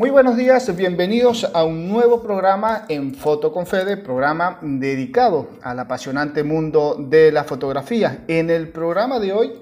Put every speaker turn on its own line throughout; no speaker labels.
Muy buenos días, bienvenidos a un nuevo programa en Foto con Fede, programa dedicado al apasionante mundo de la fotografía. En el programa de hoy,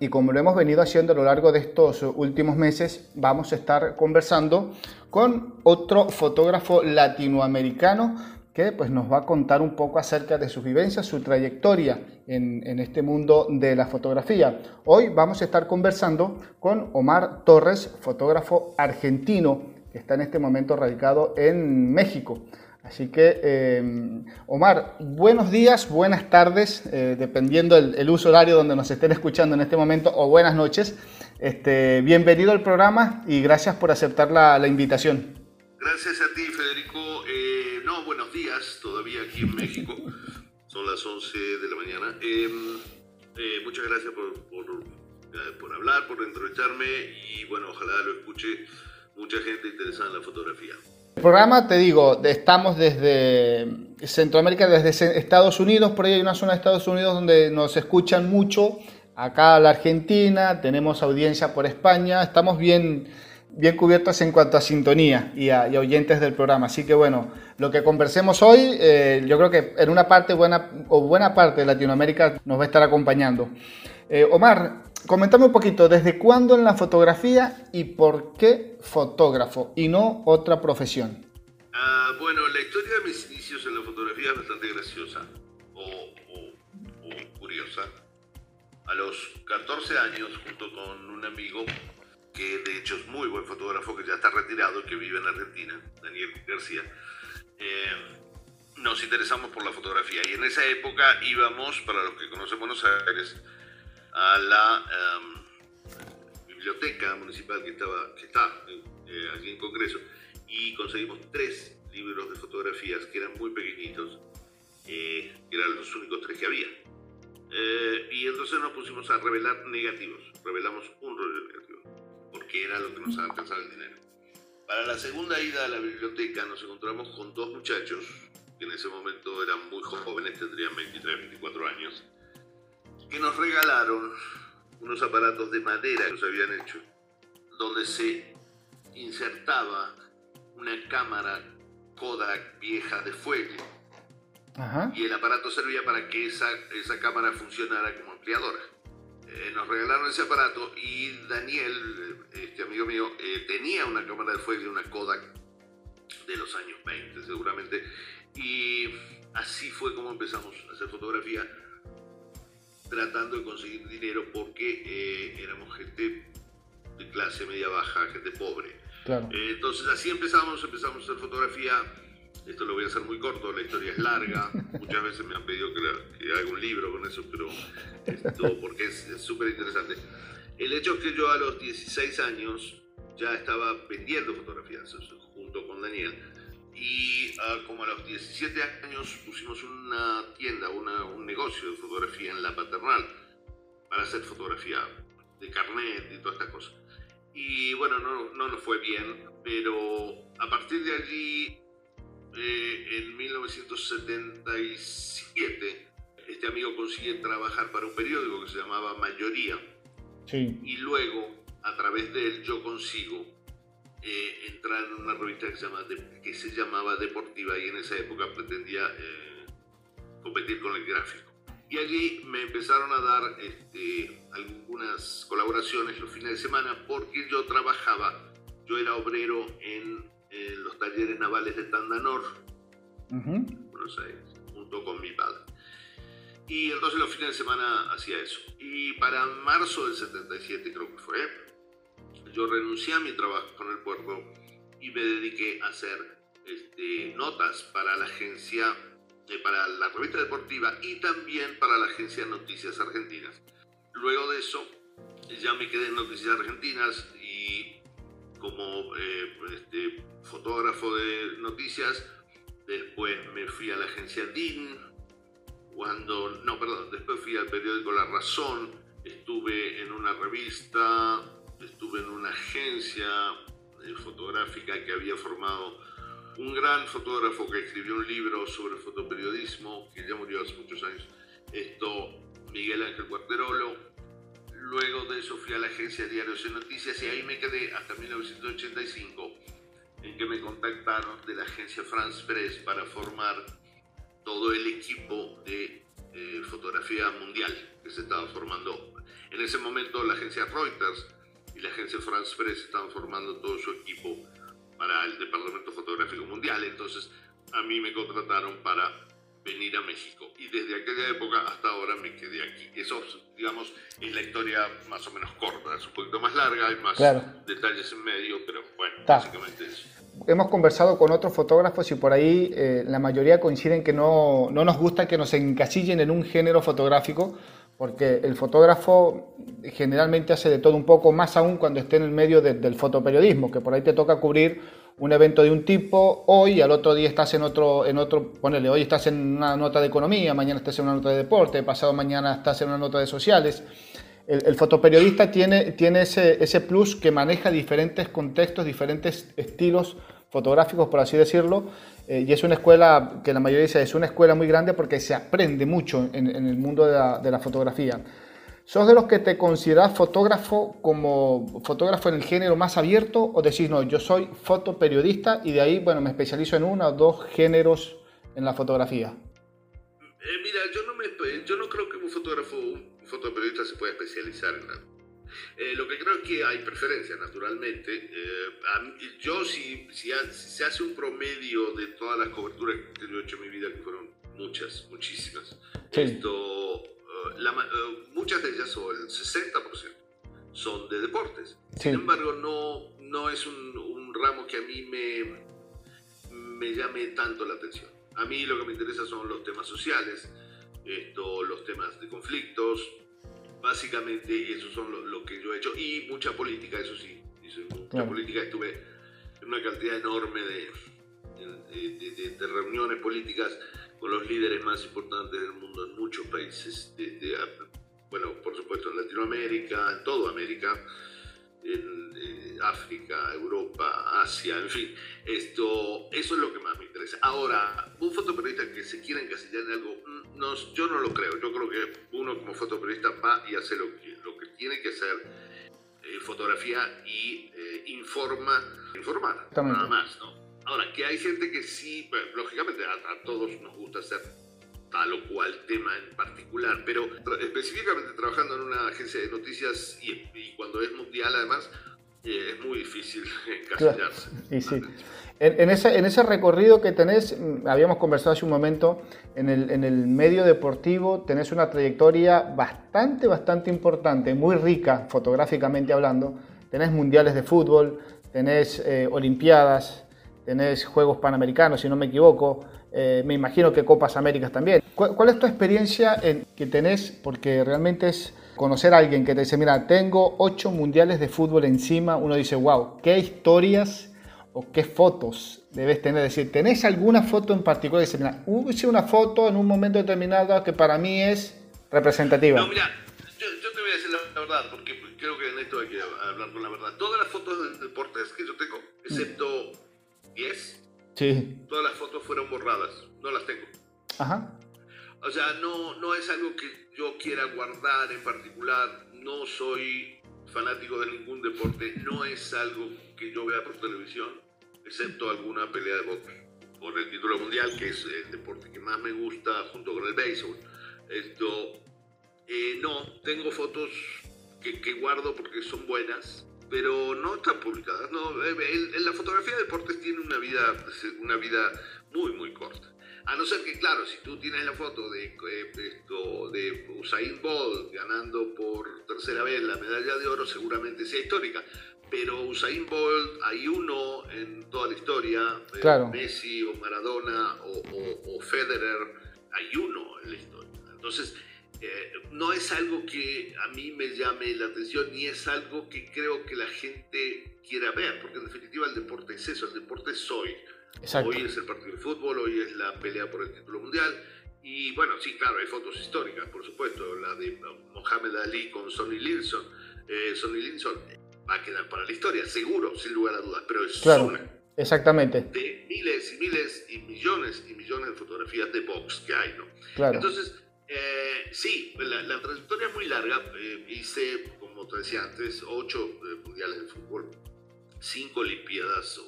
y como lo hemos venido haciendo a lo largo de estos últimos meses, vamos a estar conversando con otro fotógrafo latinoamericano que pues, nos va a contar un poco acerca de sus vivencias, su trayectoria en, este mundo de la fotografía. Hoy vamos a estar conversando con Omar Torres, fotógrafo argentino que está en este momento radicado en México. Así que, eh, Omar, buenos días, buenas tardes, eh, dependiendo el, el, uso horario donde nos estén escuchando en este momento, o buenas noches. Este, bienvenido al programa y gracias por aceptar la, la invitación.
Gracias a ti, Federico. Eh, no, buenos días, todavía aquí en México. Son las 11 de la mañana. Em, eh, muchas gracias por, por, eh, por, hablar, por entrevistarme y bueno, ojalá lo escuche mucha gente interesada en la fotografía.
El programa, te digo, estamos desde Centroamérica, desde Estados Unidos, por ahí hay una zona de Estados Unidos donde nos escuchan mucho, acá la Argentina, tenemos audiencia por España, estamos bien, bien cubiertos en cuanto a sintonía y a, y oyentes del programa. Así que bueno, lo que conversemos hoy, eh, yo creo que en una parte buena o buena parte de Latinoamérica nos va a estar acompañando. Eh, Omar, comentame un poquito, ¿desde cuándo en la fotografía y por qué fotógrafo y no otra profesión?
Uh, bueno, la historia de mis inicios en la fotografía es bastante graciosa o, o, o curiosa. A los 14 años, junto con un amigo muy buen fotógrafo, que ya está retirado que vive en Argentina, Daniel García, eh, nos interesamos por la fotografía. Y en esa época íbamos, para los que conocen Buenos Aires, a la um, biblioteca municipal que, estaba, que está eh, en Congreso y conseguimos tres libros de fotografías que eran muy pequeñitos, eh, que eran los únicos tres que había. Eh, y entonces nos pusimos a revelar negativos, revelamos un porque era lo que nos alcanzaba el dinero. Para la segunda ida a la biblioteca nos encontramos con dos muchachos, que en ese momento eran muy jóvenes, tendrían 23, 24 años, que nos regalaron unos aparatos de madera que nos habían hecho, donde se insertaba una cámara Kodak vieja de fuego. Ajá. Y el aparato servía para que esa, esa cámara funcionara como ampliadora. Eh, nos regalaron ese aparato y Daniel, este amigo mío, eh, tenía una cámara de fuego y una Kodak de los años 20 seguramente. Y así fue como empezamos a hacer fotografía tratando de conseguir dinero porque eh, éramos gente de clase media baja, gente pobre.
Claro.
Eh, entonces así empezamos, empezamos a hacer fotografía. Esto lo voy a hacer muy corto, la historia es larga. Muchas veces me han pedido que, la, que haga un libro con eso, pero esto porque es súper interesante. El hecho es que yo a los 16 años ya estaba vendiendo fotografías junto con Daniel y uh, como a los 17 años pusimos una tienda, una, un negocio de fotografía en la paternal para hacer fotografía de carnet y todas estas cosas. Y bueno, no, no nos fue bien, pero a partir de allí, eh, en 1977, este amigo consigue trabajar para un periódico que se llamaba Mayoría.
Sí.
Y luego, a través de él, yo consigo eh, entrar en una revista que se, llama, que se, llamaba Deportiva y en esa época pretendía eh, competir con el gráfico. Y allí me empezaron a dar este, algunas colaboraciones los fines de semana porque yo trabajaba, yo era obrero en, en los talleres navales de Tandanor, uh -huh. Buenos Aires, junto con mi padre. Y entonces los fines de semana hacía eso. Y para marzo del 77 creo que fue, yo renuncié a mi trabajo con el puerto y me dediqué a hacer este, notas para la agencia, eh, para la revista deportiva y también para la agencia Noticias Argentinas. Luego de eso, ya me quedé en Noticias Argentinas y como eh, este, fotógrafo de noticias, después me fui a la agencia DIN, cuando, no, perdón, después fui al periódico La Razón, estuve en una revista, estuve en una agencia eh, fotográfica que había formado un gran fotógrafo que escribió un libro sobre fotoperiodismo, que ya murió hace muchos años, esto Miguel Ángel Cuarterolo. Luego de eso fui a la agencia Diarios de Noticias y ahí me quedé hasta 1985 en que me contactaron de la agencia France Press para formar todo el equipo de eh, fotografía mundial que se estaba formando. En ese momento la agencia Reuters y la agencia France Press estaban formando todo su equipo para el Departamento Fotográfico Mundial. Entonces a mí me contrataron para venir a México. Y desde aquella época hasta ahora me quedé aquí. Eso, digamos, es la historia más o menos corta. Es un poquito más larga, hay más detalles en medio, pero bueno, básicamente eso.
Hemos conversado con otros fotógrafos y por ahí eh, la mayoría coinciden que no, no nos gusta que nos encasillen en un género fotográfico, porque el fotógrafo generalmente hace de todo un poco, más aún cuando esté en el medio del fotoperiodismo, que por ahí te toca cubrir un evento de un tipo, hoy al otro día estás en otro, en otro, ponele, hoy estás en una nota de economía, mañana estás en una nota de deporte, pasado mañana estás en una nota de sociales. El, fotoperiodista tiene, tiene ese, ese, plus que maneja diferentes contextos, diferentes estilos fotográficos, por así decirlo, eh, y es una escuela que la mayoría dice es una escuela muy grande porque se aprende mucho en, el mundo de la fotografía. ¿Sos de los que te consideras fotógrafo como fotógrafo en el género más abierto o decís, no, yo soy fotoperiodista y de ahí, bueno, me especializo en uno o dos géneros en la fotografía?
Eh, mira, yo no, me, yo no creo que un fotógrafo, un fotoperiodista se pueda especializar en nada. Eh, lo que creo es que hay preferencias, naturalmente. Eh, yo, si, si, se hace un promedio de todas las coberturas que yo he hecho en mi vida, que fueron muchas, muchísimas, esto eh, muchas de ellas, o el 60%, son de deportes. Sin embargo, no, no es un, un, ramo que a mí me, me llame tanto la atención. A mí lo que me interesa son los temas sociales, esto, los temas de conflictos, básicamente esos son lo, que yo he hecho, y mucha política, eso sí, mucha política, estuve en una cantidad enorme de, de, de reuniones políticas con los líderes más importantes del mundo en muchos países, por supuesto en toda América, en eh, África, Europa, Asia, en fin, esto, eso es lo que más me interesa. Ahora, un fotoperiodista que se quiera encasillar en algo, mm, no, yo no lo creo, yo creo que uno como fotoperiodista va y hace lo que, lo que tiene que hacer, eh, fotografía y eh, informa, informar, nada más, ¿no? Ahora, que hay gente que sí, pues, lógicamente a, todos nos gusta hacer tal o cual tema en particular, pero específicamente trabajando en una agencia de noticias y, cuando es mundial además, eh, es muy difícil encasillarse.
Y sí. En, ese, en ese recorrido que tenés, mm, habíamos conversado hace un momento, en el, en el medio deportivo tenés una trayectoria bastante, bastante importante, muy rica fotográficamente hablando. Tenés mundiales de fútbol, tenés eh, olimpiadas, tenés Juegos Panamericanos, si no me equivoco, eh, me imagino que Copas Américas también. ¿Cuál, es tu experiencia en, que tenés? Porque realmente es conocer a alguien que te dice, mira, tengo ocho mundiales de fútbol encima, uno dice, wow, qué historias o qué fotos debes tener. Es decir, ¿tenés alguna foto en particular? Dice, mira, hice una foto en un momento determinado que para mí es representativa.
No, mira, yo, te voy a decir la verdad, porque creo que en esto hay que hablar con la verdad. Todas las fotos de deportes que yo tengo, excepto 10,
sí.
todas las fotos fueron borradas, no las tengo.
Ajá.
O sea, no, no es algo que yo quiera guardar en particular, no soy fanático de ningún deporte, no es algo que yo vea por televisión, excepto alguna pelea de box por el título mundial, que es el deporte que más me gusta junto con el béisbol. Esto, eh, no, tengo fotos que, que guardo porque son buenas, pero no están publicadas. No, eh, la fotografía de deportes tiene una vida, una vida muy, muy corta. A no ser que, claro, si tú tienes la foto de, eh, esto, de Usain Bolt ganando por tercera vez la medalla de oro, seguramente sea histórica. Pero Usain Bolt, hay uno en toda la historia,
eh,
Messi o Maradona o, o Federer, hay uno en la historia. Entonces, eh, no es algo que a mí me llame la atención ni es algo que creo que la gente quiera ver, porque en definitiva el deporte es eso, el deporte es hoy. Hoy es el partido de fútbol, hoy es la pelea por el título mundial. Y bueno, sí, claro, hay fotos históricas, por supuesto, la de Mohamed Ali con Sonny Linson. Eh, Sonny Linson va a quedar para la historia, seguro, sin lugar a dudas, pero es una.
Exactamente.
De miles y miles y millones y millones de fotografías de box que hay, ¿no?
Claro.
Entonces, eh, sí, la, trayectoria es muy larga. Eh, hice, como te decía antes, ocho eh, mundiales de fútbol, cinco Olimpiadas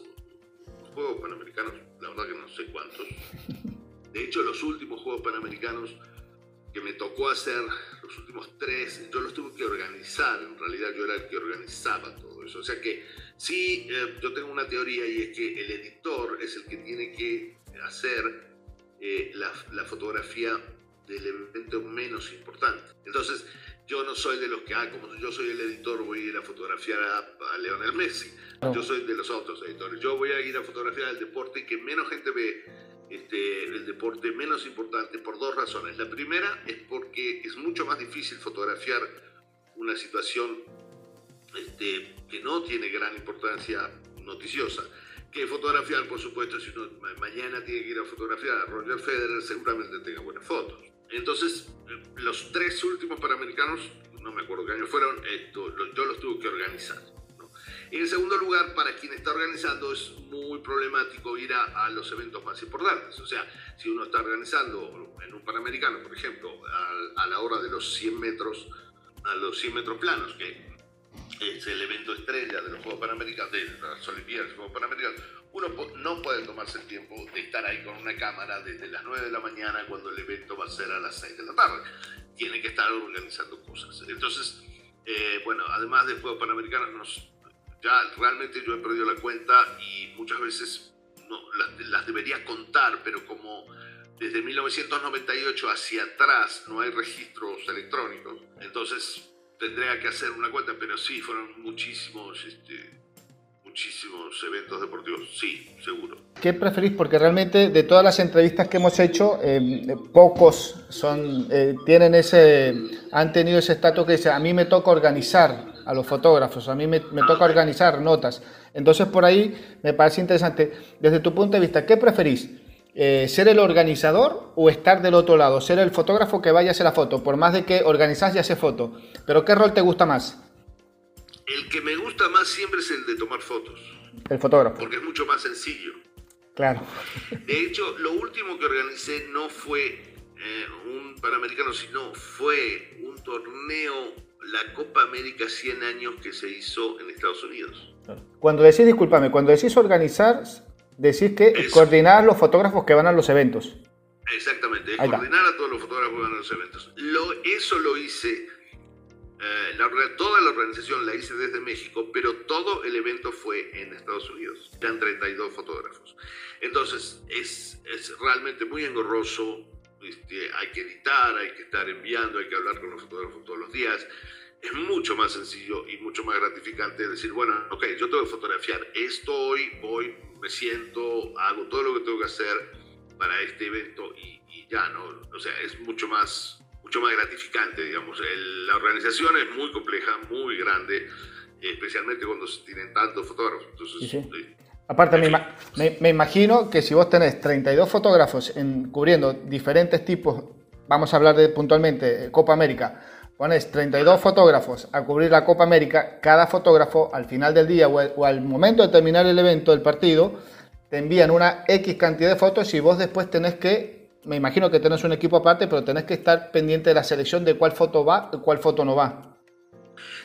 Juegos Panamericanos, la verdad que no sé cuántos. De hecho, los últimos Juegos Panamericanos que me tocó hacer, los últimos tres, yo los tuve que organizar, en realidad yo era el que organizaba todo eso. O sea que sí, eh, yo tengo una teoría y es que el editor es el que tiene que hacer eh, la, la, fotografía del evento menos importante. Entonces, yo no soy de los que, ah, como yo soy el editor, voy a ir a fotografiar a, a Leonel Messi. Yo soy de los otros editores. Yo voy a ir a fotografiar el deporte que menos gente ve este, el deporte menos importante por dos razones. La primera es porque es mucho más difícil fotografiar una situación este, que no tiene gran importancia noticiosa que fotografiar, por supuesto, si uno mañana tiene que ir a fotografiar a Roger Federer, seguramente tenga buenas fotos. Entonces, los tres últimos Panamericanos, no me acuerdo qué año fueron, esto, yo los tuve que organizar. En segundo lugar, para quien está organizando es muy problemático ir a, los eventos más importantes. O sea, si uno está organizando en un Panamericano, por ejemplo, a, la hora de los 100 metros, a los 100 metros planos, que es el evento estrella de los Juegos Panamericanos, de las Olimpiadas, los Juegos Panamericanos, uno no puede tomarse el tiempo de estar ahí con una cámara desde las 9 de la mañana cuando el evento va a ser a las 6 de la tarde. Tiene que estar organizando cosas. Entonces, eh, bueno, además de Juegos Panamericanos, nos ya realmente yo he perdido la cuenta y muchas veces no, las, debería contar, pero como desde 1998 hacia atrás no hay registros electrónicos, entonces tendría que hacer una cuenta, pero sí, fueron muchísimos, este, muchísimos eventos deportivos, sí, seguro.
¿Qué preferís? Porque realmente de todas las entrevistas que hemos hecho, eh, pocos son, eh, tienen ese, han tenido ese estatus que dice, a mí me toca organizar a los fotógrafos, a mí me, toca organizar notas. Entonces por ahí me parece interesante. Desde tu punto de vista, ¿qué preferís? Eh, ¿Ser el organizador o estar del otro lado? ¿Ser el fotógrafo que vaya a hacer la foto? Por más de que organizás y hace foto. ¿Pero qué rol te gusta más?
El que me gusta más siempre es el de tomar fotos.
El fotógrafo.
Porque es mucho más sencillo.
Claro.
De hecho, lo último que organicé no fue eh, un Panamericano, sino fue un torneo la Copa América 100 años que se hizo en Estados Unidos.
Cuando decís, discúlpame, cuando decís organizar, decís que coordinar los fotógrafos que van a los eventos.
Exactamente, coordinar a todos los fotógrafos que van a los eventos. Lo, eso lo hice, eh, toda la organización la hice desde México, pero todo el evento fue en Estados Unidos. Eran 32 fotógrafos. Entonces, es, es realmente muy engorroso, este, hay que editar, hay que estar enviando, hay que hablar con los fotógrafos todos los días. Es mucho más sencillo y mucho más gratificante decir, bueno, ok, yo tengo que fotografiar esto hoy, voy, me siento, hago todo lo que tengo que hacer para este evento y, ya, ¿no? O sea, es mucho más, mucho más gratificante, digamos. la organización es muy compleja, muy grande, especialmente cuando se tienen tantos fotógrafos. Entonces,
eh, Aparte, me, imagino que si vos tenés 32 fotógrafos en, cubriendo diferentes tipos, vamos a hablar de puntualmente Copa América, pones 32 fotógrafos a cubrir la Copa América, cada fotógrafo al final del día o, al momento de terminar el evento, el partido, te envían una X cantidad de fotos y vos después tenés que, me imagino que tenés un equipo aparte, pero tenés que estar pendiente de la selección de cuál foto va y cuál foto no va.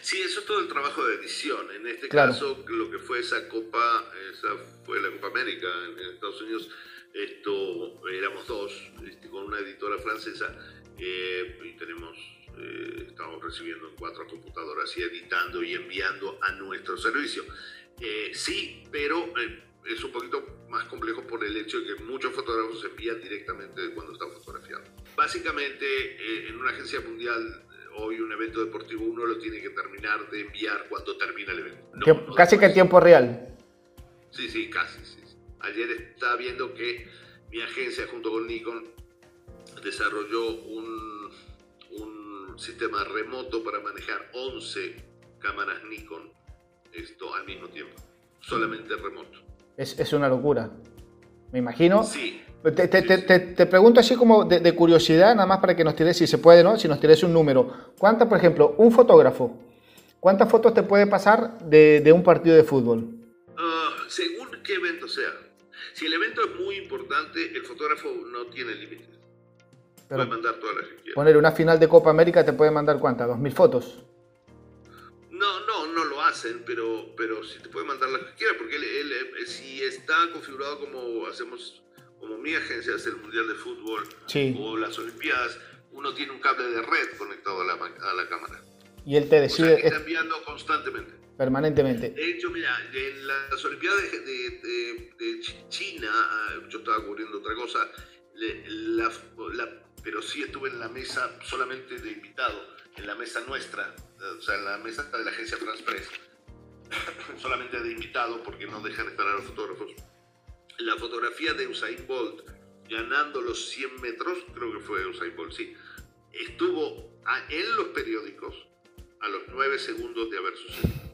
Sí, eso es todo el trabajo de edición. En este caso, lo que fue esa Copa, esa fue la Copa América en, Estados Unidos, esto éramos dos, este, con una editora francesa, eh, y tenemos, eh, estamos recibiendo en cuatro computadoras y editando y enviando a nuestro servicio. Eh, sí, pero es un poquito más complejo por el hecho de que muchos fotógrafos envían directamente cuando están fotografiando. Básicamente, en una agencia mundial hoy un evento deportivo uno lo tiene que terminar de enviar cuando termina el evento.
casi que en tiempo real.
Sí, sí, casi. Ayer estaba viendo que mi agencia junto con Nikon desarrolló un, un sistema remoto para manejar 11 cámaras Nikon esto al mismo tiempo, solamente remoto.
Es, es una locura. Me imagino. Sí. Te, te, te, te, pregunto así como de, curiosidad, nada más para que nos tires, si se puede, ¿no? Si nos tires un número. ¿Cuántas, por ejemplo, un fotógrafo, cuántas fotos te puede pasar de, de un partido de fútbol?
Uh, según qué evento sea. Si el evento es muy importante, el fotógrafo no tiene límites. Puede mandar todas las que quiera.
Poner una final de Copa América te puede mandar cuántas, dos mil fotos.
No, no, no lo hacen, pero, pero si te puede mandar las que quiera, porque él, si está configurado como hacemos, como mi agencia es el Mundial de Fútbol o las Olimpiadas, uno tiene un cable de red conectado a la, a la cámara.
Y él te decide... O
sea, está enviando constantemente.
Permanentemente.
De hecho, mira, en las Olimpiadas de, de, China, ah, yo estaba cubriendo otra cosa, la, pero sí estuve en la mesa solamente de invitado, en la mesa nuestra, o sea, en la mesa de la agencia France Press, solamente de invitado porque no dejan estar a los fotógrafos. La fotografía de Usain Bolt ganando los 100 metros, creo que fue Usain Bolt, sí, estuvo en los periódicos a los 9 segundos de haber sucedido.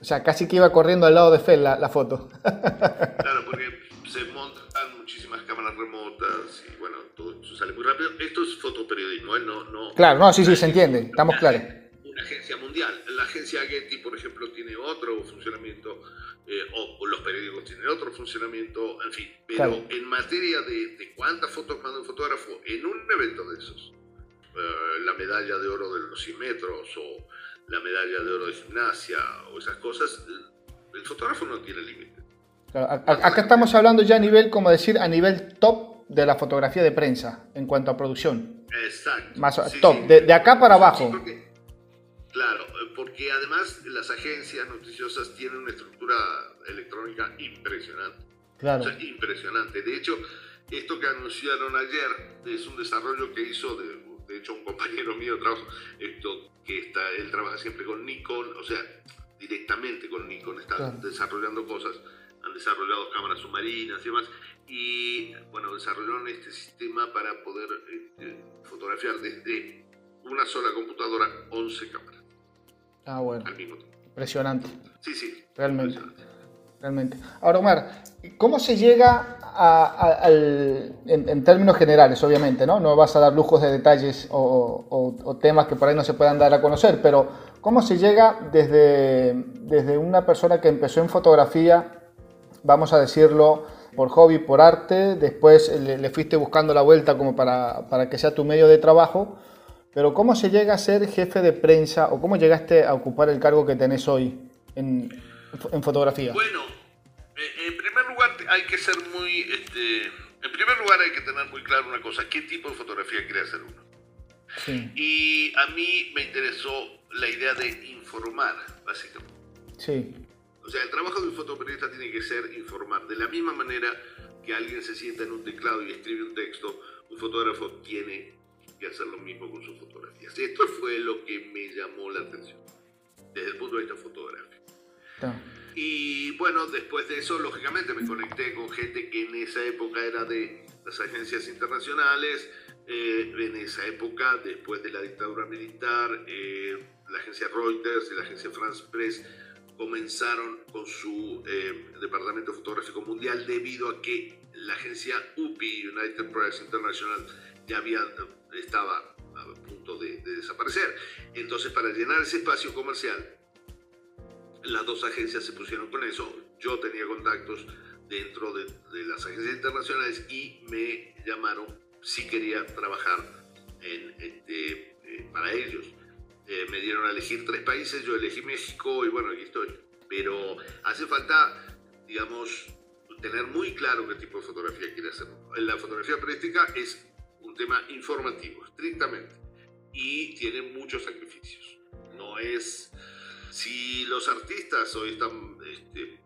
O sea, casi que iba corriendo al lado de Fel la, foto.
claro, porque se cámaras remotas y bueno, todo eso sale muy rápido. Esto es fotoperiodismo, ¿eh? no, no.
Claro, no, sí, sí, se entiende, estamos claros.
Una agencia mundial. La agencia Getty, por ejemplo, tiene otro funcionamiento, eh, o, los periódicos tienen otro funcionamiento, en fin. Pero en materia de, de, cuántas fotos manda un fotógrafo en un evento de esos, eh, la medalla de oro de los 100 metros o la medalla de oro de gimnasia o esas cosas, el fotógrafo no tiene
acá estamos hablando ya a nivel, como decir, a nivel top de la fotografía de prensa en cuanto a producción.
Exacto.
Más top, De, acá para abajo.
claro, porque además las agencias noticiosas tienen una estructura electrónica impresionante.
Claro.
impresionante. De hecho, esto que anunciaron ayer es un desarrollo que hizo de de hecho un compañero mío trabajo, esto, que está, él trabaja siempre con Nikon, o sea, directamente con Nikon, está desarrollando cosas, han desarrollado cámaras submarinas y demás, y bueno, desarrollaron este sistema para poder este, fotografiar desde una sola computadora 11 cámaras.
Ah, bueno.
Al mismo tiempo.
Impresionante.
Sí, sí.
Realmente. Realmente. Ahora, Omar, ¿cómo se llega en, términos generales, obviamente, ¿no? No vas a dar lujos de detalles o, temas que por ahí no se puedan dar a conocer, pero ¿cómo se llega desde, desde una persona que empezó en fotografía, vamos a decirlo, por hobby, por arte, después le, fuiste buscando la vuelta como para, para, que sea tu medio de trabajo, pero ¿cómo se llega a ser jefe de prensa o cómo llegaste a ocupar el cargo que tenés hoy en, en fotografía?
Bueno, eh, en primer lugar hay que ser muy, este, en primer lugar hay que tener muy claro una cosa, qué tipo de fotografía quiere hacer uno. Y a mí me interesó la idea de informar, básicamente.
Sí.
O sea, el trabajo de un fotoperiodista tiene que ser informar. De la misma manera que alguien se sienta en un teclado y escribe un texto, un fotógrafo tiene que hacer lo mismo con sus fotografías. Esto fue lo que me llamó la atención desde el punto de vista fotográfico. Y bueno, después de eso, lógicamente me conecté con gente que en esa época era de las agencias internacionales, eh, en esa época, después de la dictadura militar, eh, la agencia Reuters y la agencia France Press comenzaron con su eh, departamento fotográfico mundial debido a que la agencia UPI, United Press International, ya había, estaba a punto de desaparecer. Entonces, para llenar ese espacio comercial, las dos agencias se pusieron con eso. Yo tenía contactos dentro de, las agencias internacionales y me llamaron si quería trabajar en, este, eh, para ellos. Eh, me dieron a elegir tres países, yo elegí México y bueno, aquí estoy. Pero hace falta, digamos, tener muy claro qué tipo de fotografía quiere hacer. La fotografía periodística es un tema informativo, estrictamente, y tiene muchos sacrificios. No es si los artistas hoy están este,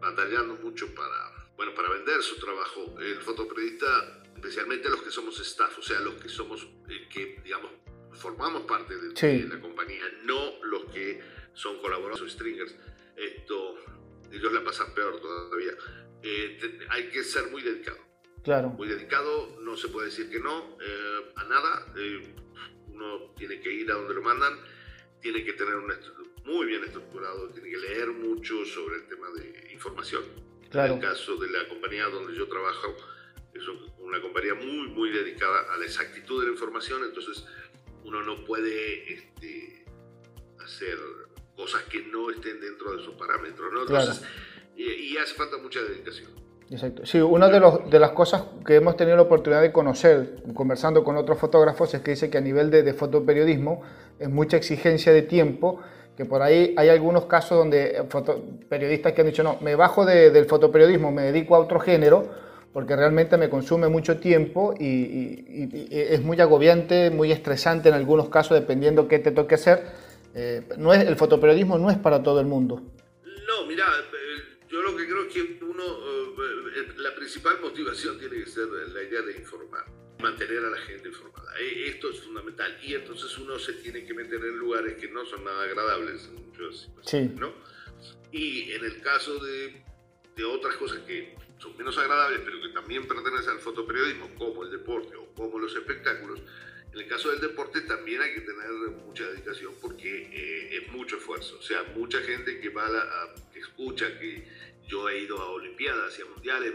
batallando mucho para, bueno, para vender su trabajo, el fotoperiodista, especialmente los que somos staff, o sea, los que somos, eh, que digamos, formamos parte de, la compañía, no los que son colaboradores o stringers, esto, ellos la pasan peor todavía. Eh, hay que ser muy dedicado.
Claro.
Muy dedicado, no se puede decir que no eh, a nada. uno tiene que ir a donde lo mandan, tiene que tener una, muy bien estructurado, tiene que leer mucho sobre el tema de información.
Claro.
En el caso de la compañía donde yo trabajo, es una compañía muy, muy dedicada a la exactitud de la información, entonces uno no puede este, hacer cosas que no estén dentro de sus parámetros, ¿no? Entonces, y, hace falta mucha dedicación.
Exacto. Sí, una de, los, de, las cosas que hemos tenido la oportunidad de conocer conversando con otros fotógrafos es que dice que a nivel de, de fotoperiodismo es mucha exigencia de tiempo que por ahí hay algunos casos donde periodistas que han dicho, no, me bajo del fotoperiodismo, me dedico a otro género, porque realmente me consume mucho tiempo y, es muy agobiante, muy estresante en algunos casos, dependiendo qué te toque hacer. Eh, no es, el fotoperiodismo no es para todo el mundo.
No, mira, eh, yo lo que creo es que uno, eh, la principal motivación tiene que ser la idea de informar mantener a la gente informada. E, esto es fundamental. Y entonces uno se tiene que meter en lugares que no son nada agradables en muchas ¿no? Y en el caso de, de, otras cosas que son menos agradables, pero que también pertenecen al fotoperiodismo, como el deporte o como los espectáculos, en el caso del deporte también hay que tener mucha dedicación porque eh, es mucho esfuerzo. O sea, mucha gente que va a, que escucha que yo he ido a Olimpiadas y a Mundiales.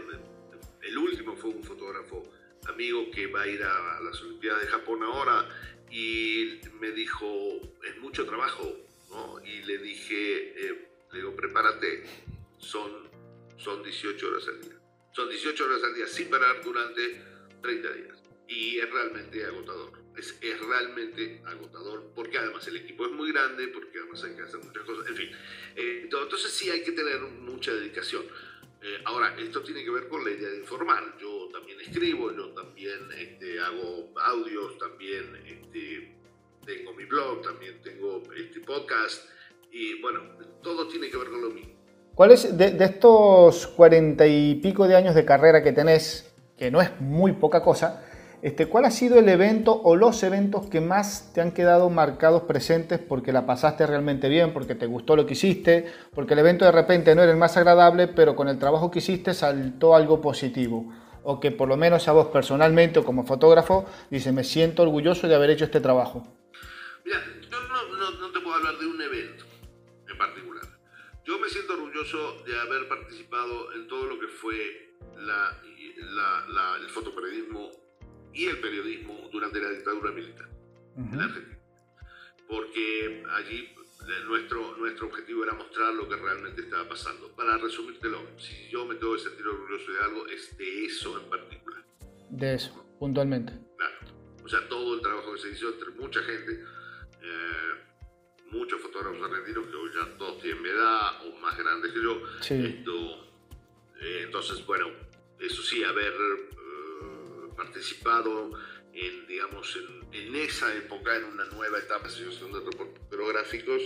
El último fue un fotógrafo amigo que va a ir a, las Olimpiadas de Japón ahora y me dijo, es mucho trabajo, ¿no? Y le dije, eh, le digo, prepárate, son, son 18 horas al día. Son 18 horas al día sin parar durante 30 días. Y es realmente agotador. Es, es, realmente agotador porque además el equipo es muy grande, porque además hay que hacer muchas cosas, en fin. Eh, entonces sí hay que tener mucha dedicación. Eh, ahora, esto tiene que ver con la idea de informar. Yo también escribo, yo también este, hago audios, también este, tengo mi blog, también tengo este podcast y bueno, todo tiene que ver con lo mismo.
¿Cuál es de, de estos cuarenta y pico de años de carrera que tenés, que no es muy poca cosa, este, ¿Cuál ha sido el evento o los eventos que más te han quedado marcados presentes porque la pasaste realmente bien, porque te gustó lo que hiciste, porque el evento de repente no era el más agradable, pero con el trabajo que hiciste saltó algo positivo? O que por lo menos a vos personalmente o como fotógrafo dice, me siento orgulloso de haber hecho este trabajo.
Mira, yo no, te puedo hablar de un evento. Yo me siento orgulloso de haber participado en todo lo que fue el fotoperiodismo y el periodismo durante la dictadura militar en Argentina. Porque allí nuestro, nuestro objetivo era mostrar lo que realmente estaba pasando. Para resumírtelo, si yo me tengo que sentir orgulloso de algo, es de eso en particular.
De eso, puntualmente.
Claro. O sea, todo el trabajo que se hizo entre mucha gente, eh, muchos fotógrafos argentinos que hoy ya todos tienen mi edad o más grandes que yo. Sí. Esto, eh, entonces, bueno, eso sí, haber participado en, digamos, en, esa época, en una nueva etapa de asociación de reporteros gráficos,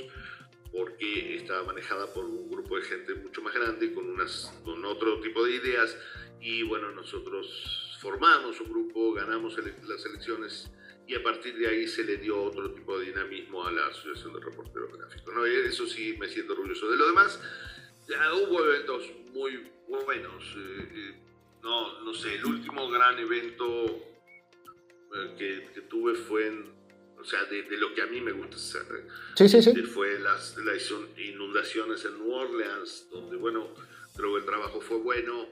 porque estaba manejada por un grupo de gente mucho más grande, con, unas, con otro tipo de ideas, y bueno, nosotros formamos un grupo, ganamos las elecciones, y a partir de ahí se le dio otro tipo de dinamismo a la Asociación de Reporteros Gráficos. ¿no? Eso sí me siento orgulloso. De lo demás, ya hubo eventos muy buenos. Eh, eh, no, no sé, el último gran evento eh, que, tuve fue en, o sea, de, lo que a mí me gusta hacer. ¿eh?
Sí, sí, sí.
Fue las, las inundaciones en New Orleans, donde, bueno, creo que el trabajo fue bueno,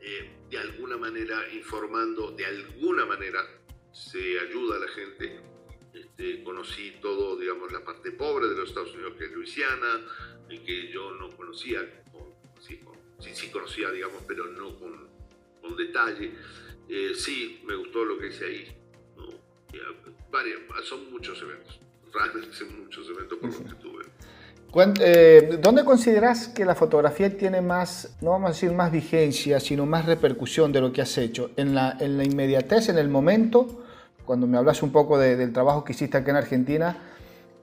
eh, de alguna manera informando, de alguna manera se ayuda a la gente. Este, conocí todo, digamos, la parte pobre de los Estados Unidos, que es Luisiana, y que yo no conocía, sí, sí, sí conocía, digamos, pero no con con detalle. Eh, sí, me gustó lo que hice ahí. son muchos eventos, realmente son muchos eventos por los que tuve.
Eh, ¿Dónde consideras que la fotografía tiene más, no vamos a decir más vigencia, sino más repercusión de lo que has hecho? ¿En la, en la inmediatez, en el momento? Cuando me hablas un poco del trabajo que hiciste aquí en Argentina,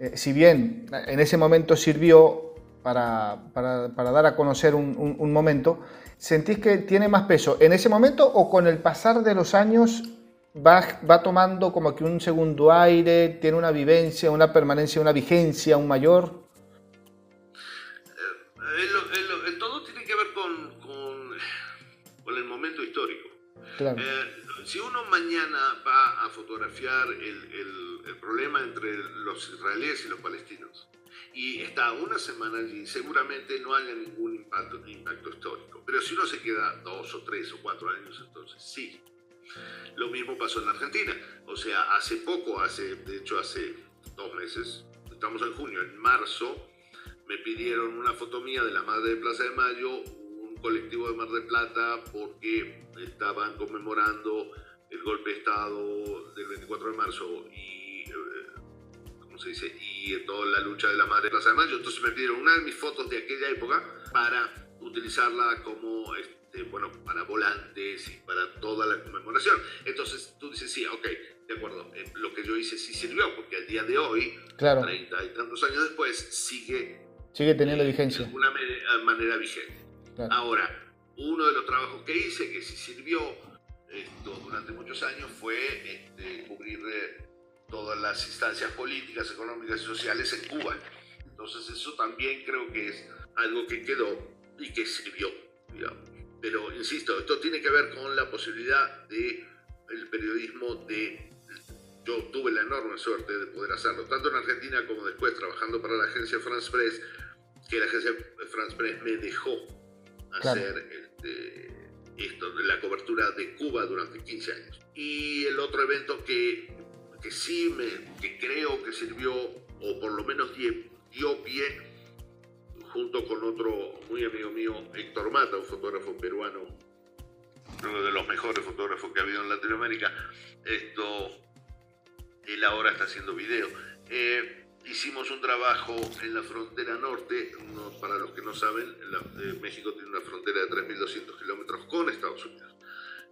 eh, si bien en ese momento sirvió para, para, para dar a conocer un, un, un momento, ¿Sentís que tiene más peso en ese momento o con el pasar de los años va, va tomando como que un segundo aire, tiene una vivencia, una permanencia, una vigencia aún mayor?
Eh, todo tiene que ver con, con, el momento histórico. Claro. Eh, si uno mañana va a fotografiar el, el, problema entre los israelíes y los palestinos, y está una semana allí, seguramente no haya ningún impacto, impacto histórico. Pero si uno se queda dos o tres o cuatro años, entonces sí. Lo mismo pasó en Argentina. O sea, hace poco, hace, de hecho hace dos meses, estamos en junio, en marzo, me pidieron una foto mía de la Madre de Plaza de Mayo, un colectivo de Mar del Plata, porque estaban conmemorando el golpe de Estado del 24 de marzo y como se dice, y en toda la lucha de la Madre Plaza de Mayo. Entonces me pidieron una de mis fotos de aquella época para utilizarla como, este, bueno, para volantes y para toda la conmemoración. Entonces tú dices, sí, ok, de acuerdo, eh, lo que yo hice sí sirvió, porque al día de hoy,
claro.
30 y tantos años después, sigue...
Sigue teniendo vigencia.
De alguna manera vigente. Ahora, uno de los trabajos que hice, que sí sirvió esto, durante muchos años, fue este, cubrir eh, todas las instancias políticas, económicas y sociales en Cuba. Entonces eso también creo que es algo que quedó y que sirvió, Pero insisto, esto tiene que ver con la posibilidad de el periodismo de yo tuve la enorme suerte de poder hacerlo, tanto en Argentina como después trabajando para la agencia France Press, que la agencia France Press me dejó hacer este, esto, la cobertura de Cuba durante 15 años. Y el otro evento que, que sí me, que creo que sirvió, o por lo menos dio pie, junto con otro muy amigo mío, Héctor Mata, un fotógrafo peruano, uno de los mejores fotógrafos que ha habido en Latinoamérica. Esto, él ahora está haciendo video. Eh, hicimos un trabajo en la frontera norte, para los que no saben, eh, México tiene una frontera de 3.200 kilómetros con Estados Unidos.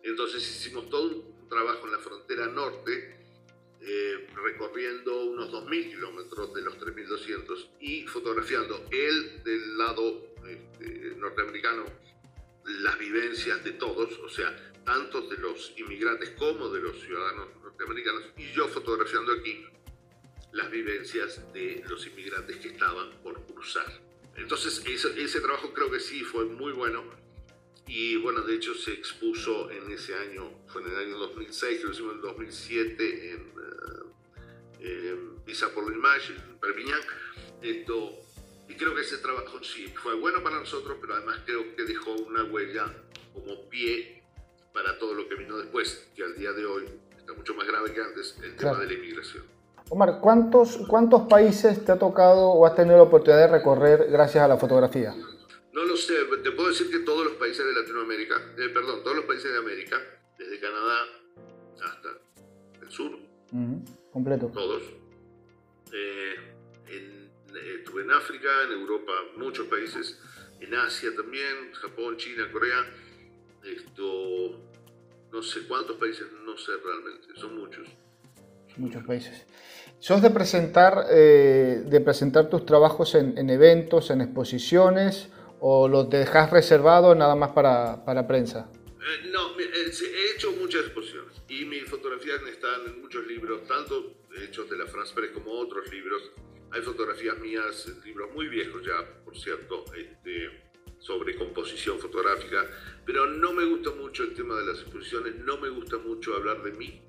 Entonces hicimos todo un trabajo en la frontera norte, eh, recorriendo unos 2.000 kilómetros de los 3.200 y fotografiando él del lado este, norteamericano las vivencias de todos, o sea, tanto de los inmigrantes como de los ciudadanos norteamericanos, y yo fotografiando aquí las vivencias de los inmigrantes que estaban por cruzar. Entonces ese, ese, trabajo creo que sí fue muy bueno y bueno, de hecho se expuso en ese año, fue en el año 2006, que lo hicimos en 2007 en, uh, Pisa por la Imagen, en Perpiñán. Esto, y creo que ese trabajo sí fue bueno para nosotros, pero además creo que dejó una huella como pie para todo lo que vino después, que al día de hoy está mucho más grave que antes, el tema de la inmigración.
Omar, ¿cuántos, ¿cuántos países te ha tocado o has tenido la oportunidad de recorrer gracias a la fotografía?
No lo sé, te puedo decir que todos los países de Latinoamérica, eh, perdón, todos los países de América, desde Canadá hasta el sur.
Completo.
Todos. Eh, en, estuve en África, en Europa, muchos países, en Asia también, Japón, China, Corea. Esto, no sé cuántos países, no sé realmente, son muchos
muchos países. ¿Sos de presentar, eh, de presentar tus trabajos en, eventos, en exposiciones, o los dejas reservados nada más para, para prensa?
Eh, no, eh, he hecho muchas exposiciones y mis fotografías están en muchos libros, tanto hechos de la France Press como otros libros. Hay fotografías mías, libros muy viejos ya, por cierto, este, sobre composición fotográfica, pero no me gusta mucho el tema de las exposiciones, no me gusta mucho hablar de mí,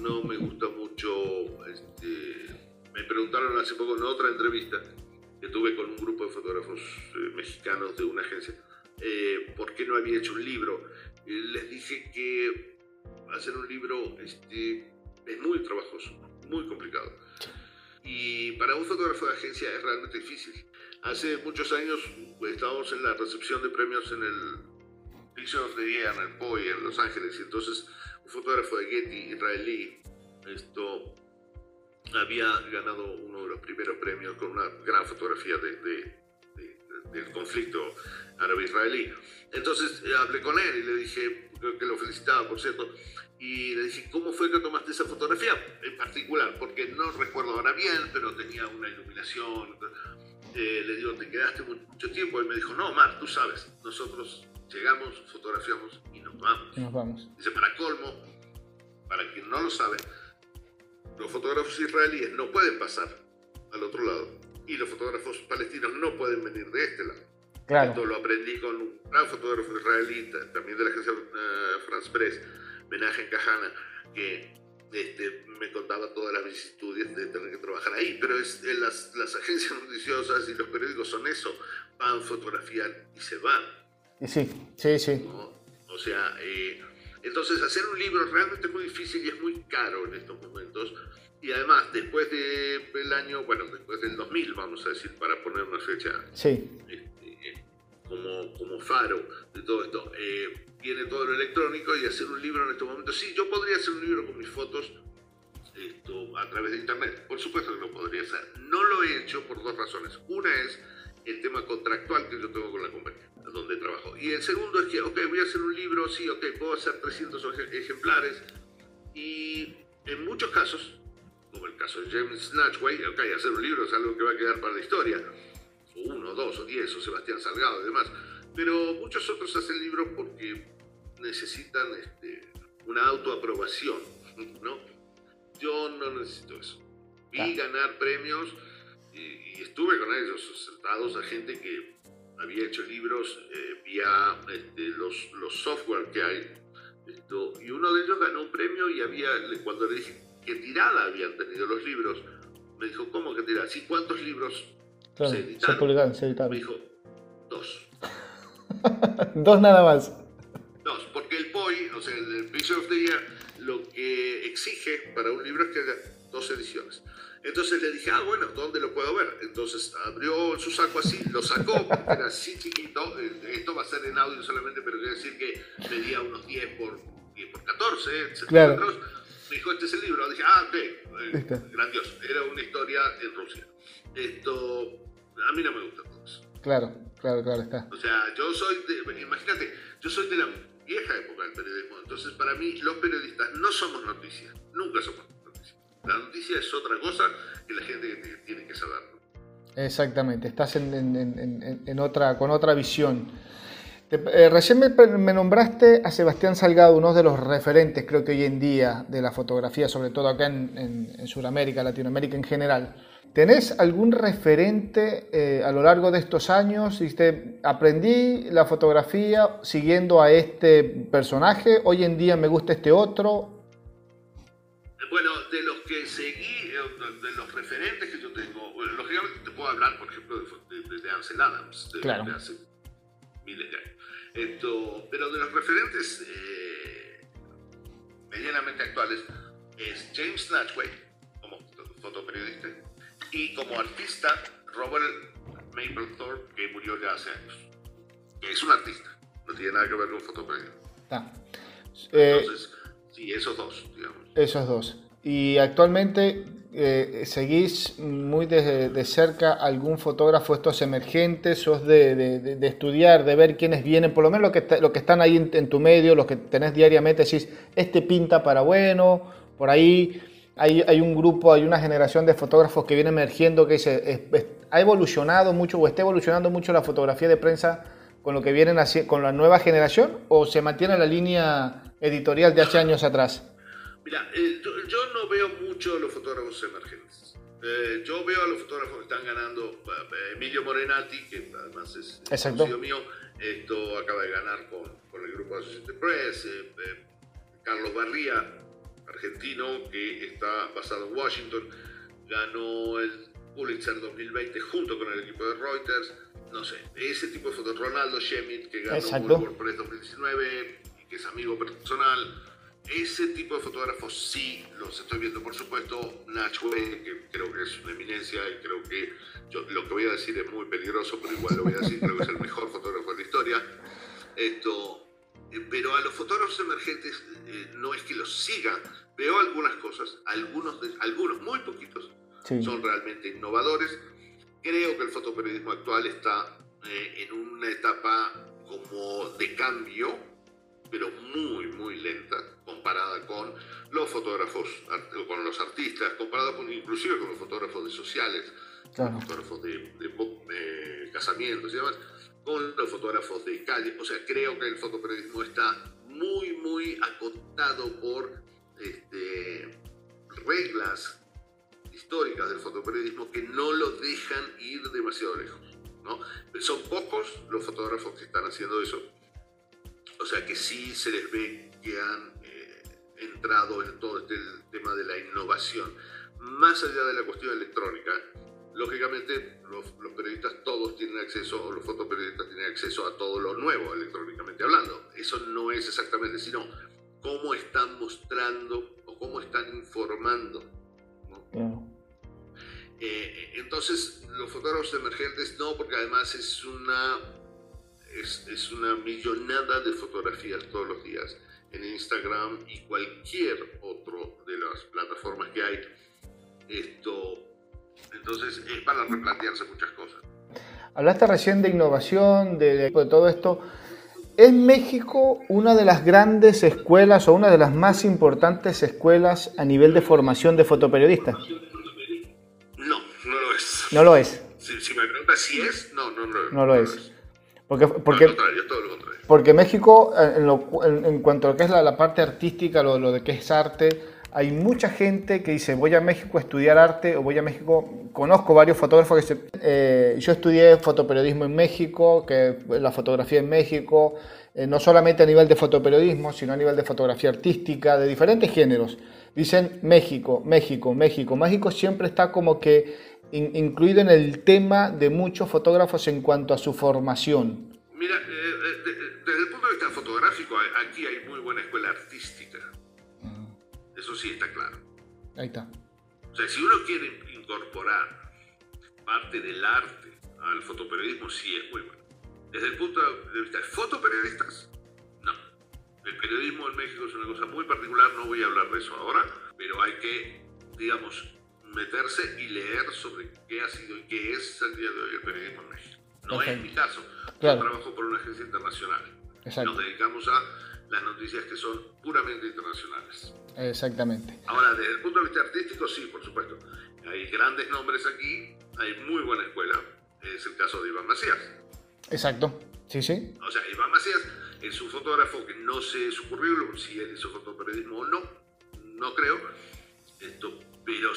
no me gusta mucho. Este, me preguntaron hace poco en otra entrevista que tuve con un grupo de fotógrafos eh, mexicanos de una agencia, eh, ¿por qué no había hecho un libro? les dije que hacer un libro este, es muy trabajoso, muy complicado. Y para un fotógrafo de agencia es realmente difícil. Hace muchos años estábamos en la recepción de premios en el Picture of the Year, en el POI, en Los Ángeles, y entonces fotógrafo de Getty israelí, esto había ganado uno de los primeros premios con una gran fotografía de, del conflicto árabe-israelí. Entonces eh, hablé con él y le dije, que lo felicitaba, por cierto, y le dije, ¿cómo fue que tomaste esa fotografía en particular? Porque no recuerdo ahora bien, pero tenía una iluminación. Eh, le digo, ¿te quedaste mucho tiempo? Y me dijo, no, Mar, tú sabes, nosotros llegamos, fotografiamos y nos vamos.
nos vamos.
Dice, para colmo, para quien no lo sabe, los fotógrafos israelíes no pueden pasar al otro lado y los fotógrafos palestinos no pueden venir de este lado.
Claro.
Esto lo aprendí con un gran fotógrafo israelita, también de la agencia uh, France Press, Menaje Kahana, que este, me contaba todas las vicisitudes de tener que trabajar ahí. Pero es, las, las, agencias noticiosas y los periódicos son eso, van, fotografían y se van.
Sí, sí, sí.
O sea, eh, entonces hacer un libro realmente es muy difícil y es muy caro en estos momentos. Y además, después del año, bueno, después del 2000, vamos a decir, para poner una fecha
sí.
este, como, como faro de todo esto, eh, viene todo lo electrónico y hacer un libro en estos momentos. Sí, yo podría hacer un libro con mis fotos esto a través de Internet. Por supuesto que lo podría hacer. No lo he hecho por dos razones. Una es el tema contractual que yo tengo con la compañía donde trabajo. Y el segundo es que, ok, voy a hacer un libro, sí, ok, puedo hacer 300 ejemplares. Y en muchos casos, como el caso de James Snatchway, ok, hacer un libro es algo que va a quedar para la historia. O uno, dos, o diez, o Sebastián Salgado y demás. Pero muchos otros hacen libros porque necesitan este, una autoaprobación, ¿no? Yo no necesito eso. Vi ganar premios y, estuve con ellos, sentados a gente que había hecho libros eh, vía este, los, los software que hay. Esto, y uno de ellos ganó un premio y había, cuando le dije qué tirada habían tenido los libros, me dijo, ¿cómo que tirada? ¿Sí, ¿Cuántos libros
se editaron? Se editaron,
Me dijo, dos.
dos nada más.
Dos, porque el POI, o sea, el Picture of the Year, lo que exige para un libro es que haya dos ediciones. Entonces le dije, ah, bueno, ¿dónde lo puedo ver? Entonces abrió su saco así, lo sacó, porque era así chiquito. Eh, esto va a ser en audio solamente, pero quiere decir que medía unos 10 por, 10 por 14 centímetros. Me dijo, este es el libro. Dije, ah, ok, eh, grandioso. Era una historia en Rusia. Esto, a mí no me gusta todo eso.
Claro, claro, claro, está.
O sea, yo soy, de, imagínate, yo soy de la vieja época del periodismo. Entonces, para mí, los periodistas no somos noticias. Nunca somos la noticia es otra cosa que la gente tiene que saber.
Exactamente, estás en, otra, con otra visión. Eh, recién me, nombraste a Sebastián Salgado, uno de los referentes, creo que hoy en día, de la fotografía, sobre todo acá en, Sudamérica, Latinoamérica en general. ¿Tenés algún referente eh, a lo largo de estos años? aprendí la fotografía siguiendo a este personaje, hoy en día me gusta este otro,
bueno, de los que seguí, eh, de los referentes que yo tengo, lógicamente te puedo hablar, por ejemplo, de, Ansel Adams, de, hace miles de años. Esto, pero de los referentes eh, medianamente actuales es James Snatchway, como fotoperiodista, y como artista Robert Mapplethorpe, que murió ya hace años, que es un artista, no tiene nada que ver con fotoperiodismo. Ah. Entonces, sí, esos dos, digamos.
Esos dos. Y actualmente eh, seguís muy de, cerca algún fotógrafo estos emergentes, sos de, de, estudiar, de ver quiénes vienen, por lo menos los que, lo que están ahí en, tu medio, los que tenés diariamente, decís, este pinta para bueno, por ahí hay, hay un grupo, hay una generación de fotógrafos que viene emergiendo que se, ha evolucionado mucho o está evolucionando mucho la fotografía de prensa con lo que vienen así, con la nueva generación o se mantiene la línea editorial de hace años atrás?
Mira, eh, yo, no veo mucho a los fotógrafos emergentes. Eh, yo veo a los fotógrafos que están ganando. Eh, Emilio Morenati, que además es conocido mío, esto acaba de ganar con, con el grupo Associated Press. Carlos Barría, argentino, que está basado en Washington, ganó el Pulitzer 2020 junto con el equipo de Reuters. No sé, ese tipo de fotos. Ronaldo Schmidt, que ganó el World Press 2019 y que es amigo personal. Ese tipo de fotógrafos sí los estoy viendo, por supuesto. Nacho, que creo que es una eminencia y creo que yo, lo que voy a decir es muy peligroso, pero igual lo voy a decir, creo que es el mejor fotógrafo de la historia. Esto, eh, pero a los fotógrafos emergentes eh, no es que los siga, veo algunas cosas, algunos, algunos muy poquitos, son realmente innovadores. Creo que el fotoperiodismo actual está eh, en una etapa como de cambio, pero muy, muy lenta comparada con los fotógrafos, con los artistas, comparada con, inclusive con los fotógrafos de sociales, los fotógrafos de, casamientos y demás, con los fotógrafos de calle. O sea, creo que el fotoperiodismo está muy, muy acotado por este, reglas históricas del fotoperiodismo que no lo dejan ir demasiado lejos. ¿no? Son pocos los fotógrafos que están haciendo eso. O sea que sí se les ve que han entrado en todo este tema de la innovación. Más allá de la cuestión electrónica, lógicamente los, periodistas todos tienen acceso, o los fotoperiodistas tienen acceso a todo lo nuevo, electrónicamente hablando. Eso no es exactamente, sino cómo están mostrando o cómo están informando. Eh, entonces, los fotógrafos emergentes no, porque además es una, es, es una millonada de fotografías todos los días en Instagram y cualquier otro de las plataformas que hay. Esto, entonces es para replantearse muchas cosas.
Hablaste recién de innovación, de, de, todo esto. ¿Es México una de las grandes escuelas o una de las más importantes escuelas a nivel de formación de fotoperiodistas?
No, no lo es.
No lo es.
Si, si me preguntas si es, no, no, no,
no lo es. Porque, porque,
todo lo contrario.
porque México, en, lo, en, en, cuanto a lo que es la, la parte artística, lo, lo, de que es arte, hay mucha gente que dice voy a México a estudiar arte o voy a México, conozco varios fotógrafos que se, eh, yo estudié fotoperiodismo en México, que la fotografía en México, eh, no solamente a nivel de fotoperiodismo, sino a nivel de fotografía artística, de diferentes géneros. Dicen México, México, México. México siempre está como que in, incluido en el tema de muchos fotógrafos en cuanto a su formación.
Mira, eh, desde el punto de vista fotográfico, aquí hay muy buena escuela artística. Eso sí está claro.
Ahí está.
O sea, si uno quiere incorporar parte del arte al fotoperiodismo, sí es muy bueno. Desde el punto de vista de fotoperiodistas, no. El periodismo en México es una cosa muy particular, no voy a hablar de eso ahora, pero hay que, digamos, meterse y leer sobre qué ha sido y qué es al día de hoy el periodismo en México. No okay. es mi caso. Claro. Yo trabajo por una agencia internacional.
Exacto.
Nos dedicamos a las noticias que son puramente internacionales.
Exactamente.
Ahora, desde el punto de vista artístico, sí, por supuesto. Hay grandes nombres aquí, hay muy buena escuela. Es el caso de Iván Macías.
Exacto, sí, sí.
O sea, Iván Macías es un fotógrafo que no sé su currículum, si él hizo fotoperiodismo o no, no creo. Esto, pero,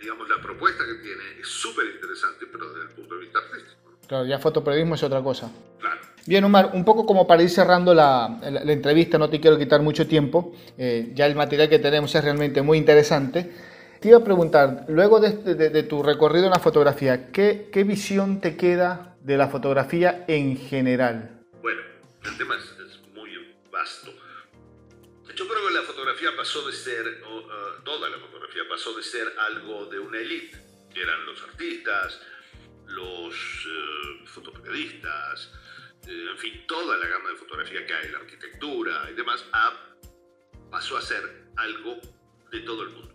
digamos, la propuesta que tiene es súper interesante, pero desde el punto de vista artístico.
Claro, ya fotoperiodismo es otra cosa.
Claro.
Bien, Omar, un poco como para ir cerrando la, la, la entrevista, no te quiero quitar mucho tiempo, eh, ya el material que tenemos es realmente muy interesante. Te iba a preguntar, luego de, de, de tu recorrido en la fotografía, ¿qué, ¿qué, visión te queda de la fotografía en general?
Bueno, el tema es. Yo creo que la fotografía pasó de ser, uh, toda la fotografía pasó de ser algo de una élite, eran los artistas, los uh, fotoperiodistas, eh, en fin, toda la gama de fotografía que hay, la arquitectura y demás, a, pasó a ser algo de todo el mundo.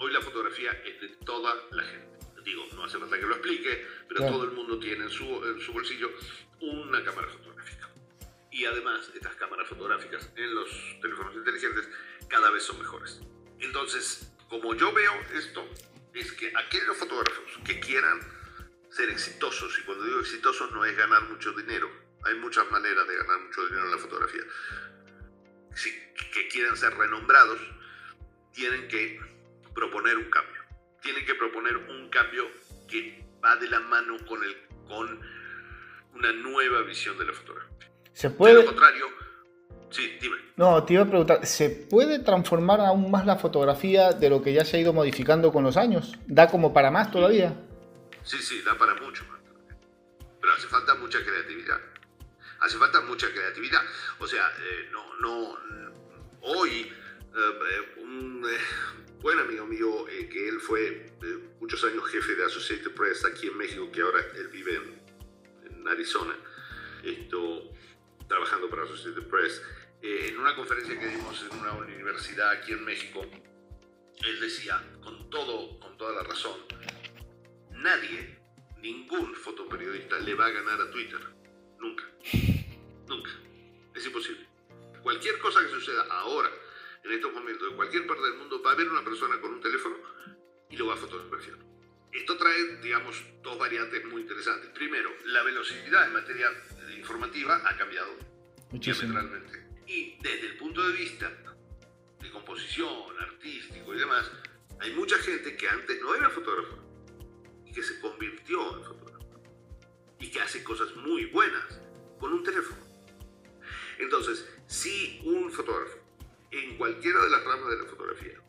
Hoy la fotografía es de toda la gente. Digo, no hace falta que lo explique, pero claro. todo el mundo tiene en su, en su bolsillo una cámara fotográfica. Y además, estas cámaras fotográficas en los teléfonos inteligentes cada vez son mejores. Entonces, como yo veo esto, es que aquellos fotógrafos que quieran ser exitosos, y cuando digo exitosos no es ganar mucho dinero, hay muchas maneras de ganar mucho dinero en la fotografía. Si que quieren ser renombrados, tienen que proponer un cambio. Tienen que proponer un cambio que va de la mano con, el, con una nueva visión de la fotografía.
Se puede...
De lo contrario, sí, dime.
No, te iba a preguntar, ¿se puede transformar aún más la fotografía de lo que ya se ha ido modificando con los años? ¿Da como para más todavía?
Sí, sí, da para mucho más. Pero hace falta mucha creatividad hace falta mucha creatividad. O sea, eh, no, no, hoy eh, un eh, buen amigo mío, que él fue muchos años jefe de Associated Press aquí en México, que ahora él vive en, en Arizona, esto, trabajando para Associated Press, en una conferencia que dimos en una universidad aquí en México, él decía, con, todo, con toda la razón, nadie, ningún fotoperiodista le va a ganar a Twitter. Nunca. Nunca. Es imposible. Cualquier cosa que suceda ahora, en estos momentos, en cualquier parte del mundo, va a haber una persona con un teléfono y lo va a fotografiar. Esto trae, digamos, dos variantes muy interesantes. Primero, la velocidad en materia informativa ha cambiado
Muchísimo.
Y desde el punto de vista de composición, artístico y demás, hay mucha gente que antes no era fotógrafo y que se convirtió en fotógrafo y que hace cosas muy buenas con un teléfono. Entonces, si un fotógrafo en cualquiera de las ramas de la fotografía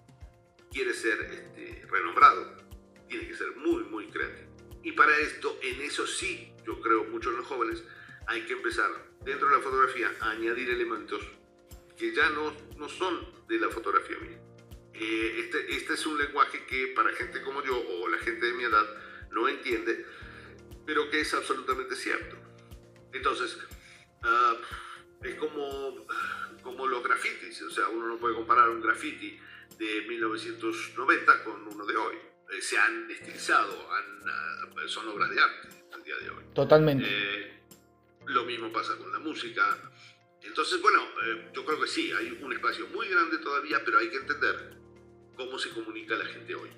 quiere ser este, renombrado, tiene que ser muy, muy creativo. Y para esto, en eso sí, yo creo mucho en los jóvenes, hay que empezar dentro de la fotografía a añadir elementos que ya no, no son de la fotografía mía. Eh, este, este es un lenguaje que para gente como yo o la gente de mi edad no entiende, pero que es absolutamente cierto. Entonces, uh, es como, como los grafitis, o sea, uno no puede comparar un graffiti de 1990 con uno de hoy. Eh, se han estilizado, han, son obras de arte al día de hoy.
Totalmente.
lo mismo pasa con la música. Entonces, bueno, yo creo que sí, hay un espacio muy grande todavía, pero hay que entender cómo se comunica la gente hoy.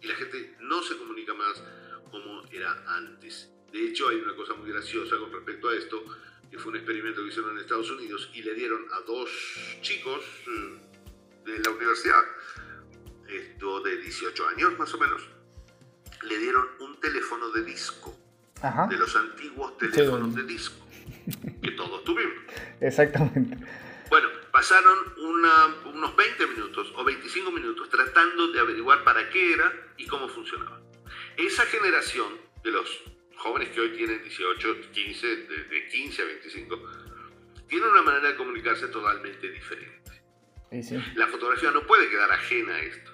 Y la gente no se comunica más como era antes. De hecho, hay una cosa muy graciosa con respecto a esto, que fue un experimento que hicieron en Estados Unidos y le dieron a dos chicos eh, de la universidad, esto de 18 años más o menos, le dieron un teléfono de disco, de los antiguos teléfonos de disco, que todos tuvimos.
Exactamente.
Bueno, pasaron unos 20 minutos o 25 minutos tratando de averiguar para qué era y cómo funcionaba. Esa generación de los jóvenes que hoy tienen 18, 15, de, 15 a 25, tiene una manera de comunicarse totalmente diferente. La fotografía no puede quedar ajena a esto.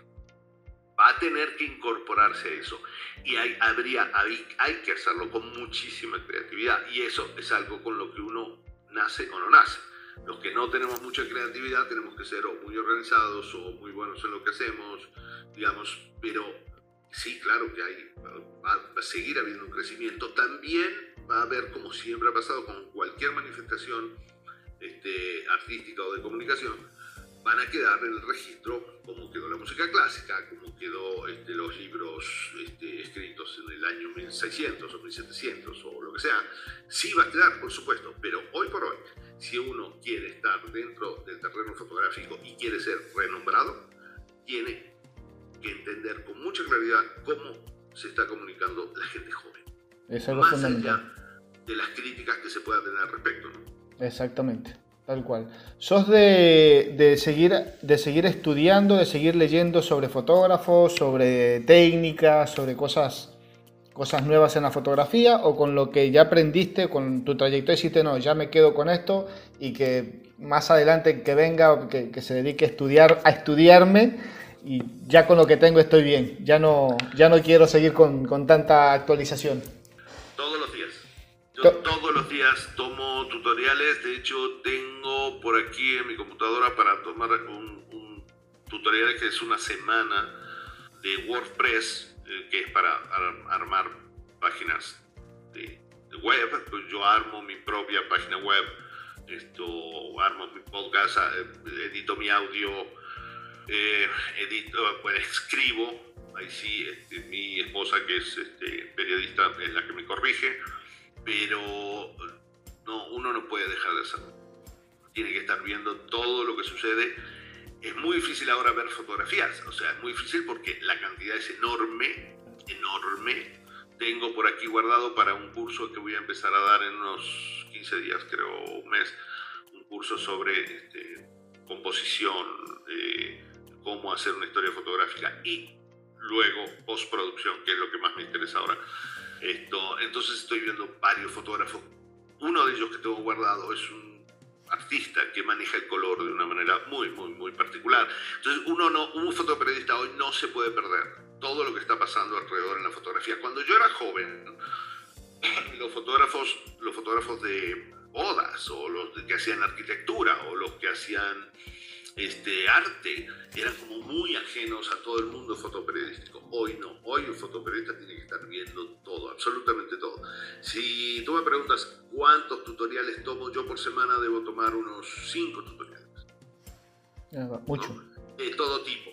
Va a tener que incorporarse a eso. Y hay, habría, hay, hay que hacerlo con muchísima creatividad. Y eso es algo con lo que uno nace o no nace. Los que no tenemos mucha creatividad tenemos que ser o muy organizados o muy buenos en lo que hacemos, digamos, pero sí, claro que hay, va a seguir habiendo un crecimiento. También va a haber, como siempre ha pasado con cualquier manifestación este, artística o de comunicación, van a quedar en el registro como quedó la música clásica, como quedó este, los libros este, escritos en el año 1600 o 1700 o lo que sea. Sí va a quedar, por supuesto, pero hoy por hoy si uno quiere estar dentro del terreno fotográfico y quiere ser renombrado, tiene que entender con mucha claridad cómo se está comunicando la gente joven.
Eso es Más allá
de las críticas que se pueda tener al respecto.
Exactamente, tal cual. ¿Sos de, de, seguir, de seguir estudiando, de seguir leyendo sobre fotógrafos, sobre técnicas, sobre cosas cosas nuevas en la fotografía o con lo que ya aprendiste, con tu trayectoria, dijiste, no, ya me quedo con esto y que más adelante que venga, que, que se dedique a estudiar, a estudiarme y ya con lo que tengo estoy bien, ya no, ya no quiero seguir con, con tanta actualización.
Yo todos los días tomo tutoriales, de hecho tengo por aquí en mi computadora para tomar un, un tutorial que es una semana de WordPress eh, que es para armar páginas de, web, pues yo armo mi propia página web, esto, armo mi podcast, eh, edito mi audio, eh, edito, pues escribo, ahí sí, este, mi esposa que es este, periodista es la que me corrige, pero no, uno no puede dejar de hacerlo. Tiene que estar viendo todo lo que sucede es muy difícil ahora ver fotografías, o sea, es muy difícil porque la cantidad es enorme, enorme. Tengo por aquí guardado para un curso que voy a empezar a dar en unos 15 días, creo, un mes, un curso sobre este, composición, eh, cómo hacer una historia fotográfica y luego postproducción, que es lo que más me interesa ahora. Esto, entonces estoy viendo varios fotógrafos. Uno de ellos que tengo guardado es un artista que maneja el color de una manera muy, muy, muy particular. Entonces, uno no, un fotoperiodista hoy no se puede perder todo lo que está pasando alrededor en la fotografía. Cuando yo era joven, los fotógrafos, los fotógrafos de bodas o los que hacían arquitectura o los que hacían este, arte eran como muy ajenos a todo el mundo fotoperiodístico. Hoy no, hoy un fotoperiodista tiene que estar viendo todo, absolutamente todo. Si tú me preguntas cuántos tutoriales tomo yo por semana, debo tomar unos 5 tutoriales.
Mucho.
De todo tipo.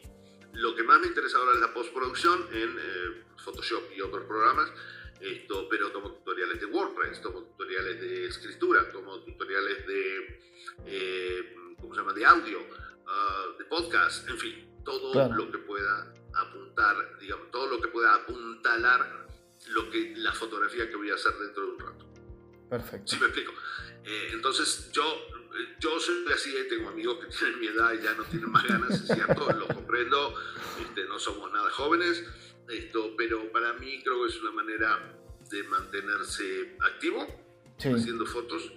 Lo que más me interesa ahora es la postproducción en eh, Photoshop y otros programas. Esto, pero tomo tutoriales de WordPress, tomo tutoriales de escritura, tomo tutoriales de, eh, ¿cómo se llama?, de audio, Ah, de podcast, en fin, todo lo que pueda apuntar, digamos, todo lo que pueda apuntalar lo que, la fotografía que voy a hacer dentro de un rato.
Perfecto.
¿Sí me explico? Eh, entonces, yo, yo soy así, tengo amigos que tienen mi edad y ya no tienen más ganas, es cierto, lo comprendo, este, no somos nada jóvenes, esto, pero para mí creo que es una manera de mantenerse activo, haciendo fotos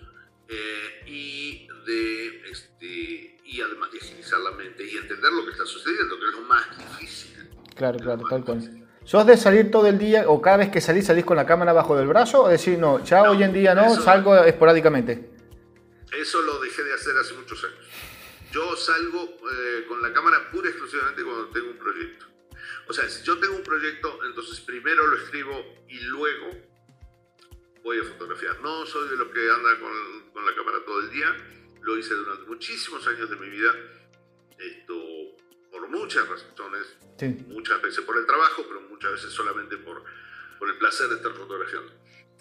eh, y de este y además de agilizar la mente y entender lo que está sucediendo, que es lo más difícil.
Claro, claro, tal cual. ¿Sos de salir todo el día o cada vez que salís salís con la cámara bajo del brazo o decir no, ya hoy en día no, salgo esporádicamente?
Eso lo dejé de hacer hace muchos años. Yo salgo eh, con la cámara pura exclusivamente cuando tengo un proyecto. O sea, si yo tengo un proyecto, entonces primero lo escribo y luego voy a fotografiar. No soy de los que anda con, con la cámara todo el día. Lo hice durante muchísimos años de mi vida. Esto por muchas razones. Muchas veces por el trabajo, pero muchas veces solamente por, por el placer de estar fotografiando.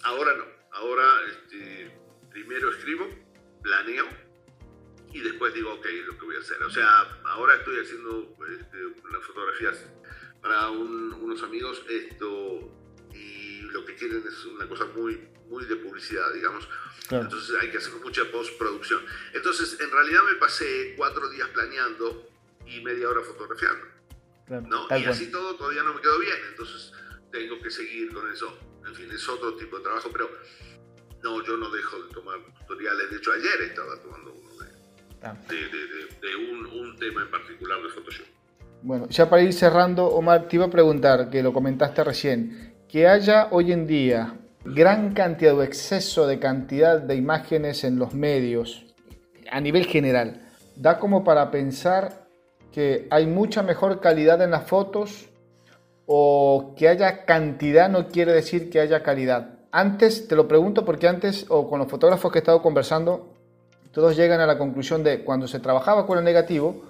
Ahora no. Ahora este, primero escribo, planeo y después digo, ok, lo que voy a hacer. O sea, ahora estoy haciendo este, las fotografías para unos amigos esto y lo que quieren es una cosa muy, muy de publicidad, digamos. Entonces hay que hacer mucha postproducción. Entonces, en realidad me pasé cuatro días planeando y media hora fotografiando. ¿no? Y así todo todavía no me quedó bien, entonces tengo que seguir con eso. En fin, es otro tipo de trabajo, pero no, yo no dejo de tomar tutoriales. De hecho, ayer estaba tomando uno de, ah. un, un tema en particular de Photoshop.
Bueno, ya para ir cerrando, Omar, te iba a preguntar, que lo comentaste recién, que haya hoy en día gran cantidad o exceso de cantidad de imágenes en los medios a nivel general, da como para pensar que hay mucha mejor calidad en las fotos o que haya cantidad no quiere decir que haya calidad. Antes, te lo pregunto porque antes, o con los fotógrafos que he estado conversando, todos llegan a la conclusión de cuando se trabajaba con el negativo,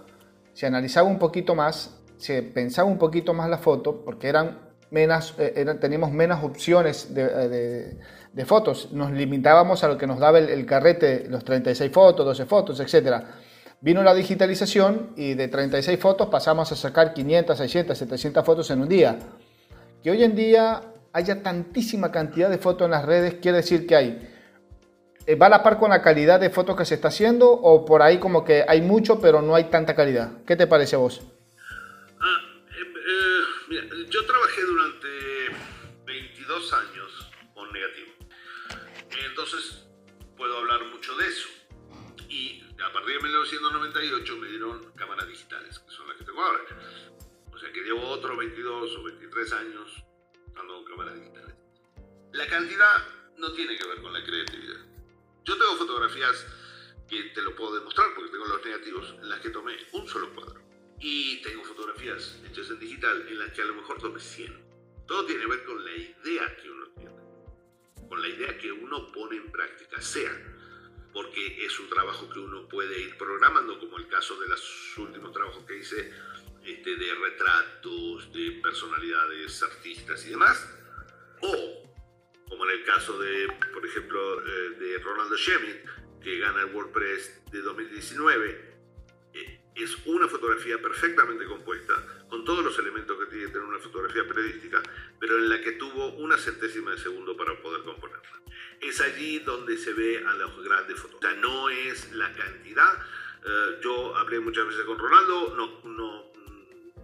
se analizaba un poquito más, se pensaba un poquito más la foto, porque eran menos, eh, teníamos menos opciones de, fotos, nos limitábamos a lo que nos daba el, el carrete, los 36 fotos, 12 fotos, etcétera Vino la digitalización y de 36 fotos pasamos a sacar 500, 600, 700 fotos en un día. Que hoy en día haya tantísima cantidad de fotos en las redes, quiere decir que hay. Eh, ¿Va a la par con la calidad de fotos que se está haciendo o por ahí como que hay mucho pero no hay tanta calidad? ¿Qué te parece a vos?
Yo trabajé durante 22 años con negativo. Entonces puedo hablar mucho de eso. Y a partir de 1998 me dieron cámaras digitales, que son las que tengo ahora. O sea que llevo otros 22 o 23 años dando cámaras digitales. La cantidad no tiene que ver con la creatividad. Yo tengo fotografías que te lo puedo demostrar porque tengo los negativos en las que tomé un solo cuadro. Y tengo fotografías hechas en digital en las que a lo mejor tomé 100. Todo tiene que ver con la idea que uno tiene, con la idea que uno pone en práctica, sea porque es un trabajo que uno puede ir programando, como el caso de los últimos trabajos que hice este, de retratos, de personalidades artistas y demás, o como en el caso de, por ejemplo, eh, de Ronaldo Schmidt, que gana el WordPress de 2019, eh, es una fotografía perfectamente compuesta, con todos los elementos que tiene que tener una fotografía periodística, pero en la que tuvo una centésima de segundo para poder componerla es allí donde se ve a los grandes fotógrafos. no es la cantidad. Eh, yo hablé muchas veces con Ronaldo, no, no,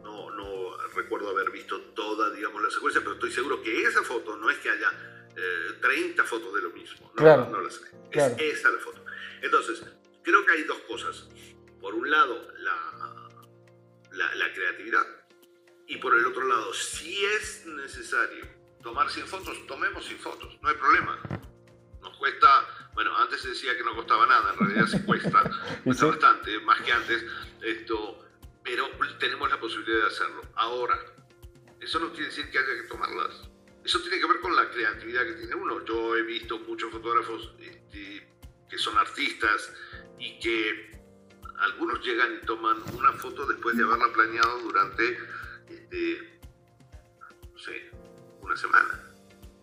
no, no, recuerdo haber visto toda, digamos, la secuencia, pero estoy seguro que esa foto no es que haya 30 eh, fotos de lo mismo. No,
claro,
no la sé. Es esa la foto. Entonces, creo que hay dos cosas. Por un lado, la, la, la creatividad. Y por el otro lado, si es necesario tomar 100 fotos, tomemos 100 fotos, no hay problema cuesta, bueno, antes se decía que no costaba nada, en realidad sí cuesta, cuesta bastante, más que antes, esto, pero tenemos la posibilidad de hacerlo. Ahora, eso no quiere decir que haya que tomarlas. Eso tiene que ver con la creatividad que tiene uno. Yo he visto muchos fotógrafos este, que son artistas y que algunos llegan y toman una foto después de haberla planeado durante, este, no sé, una semana.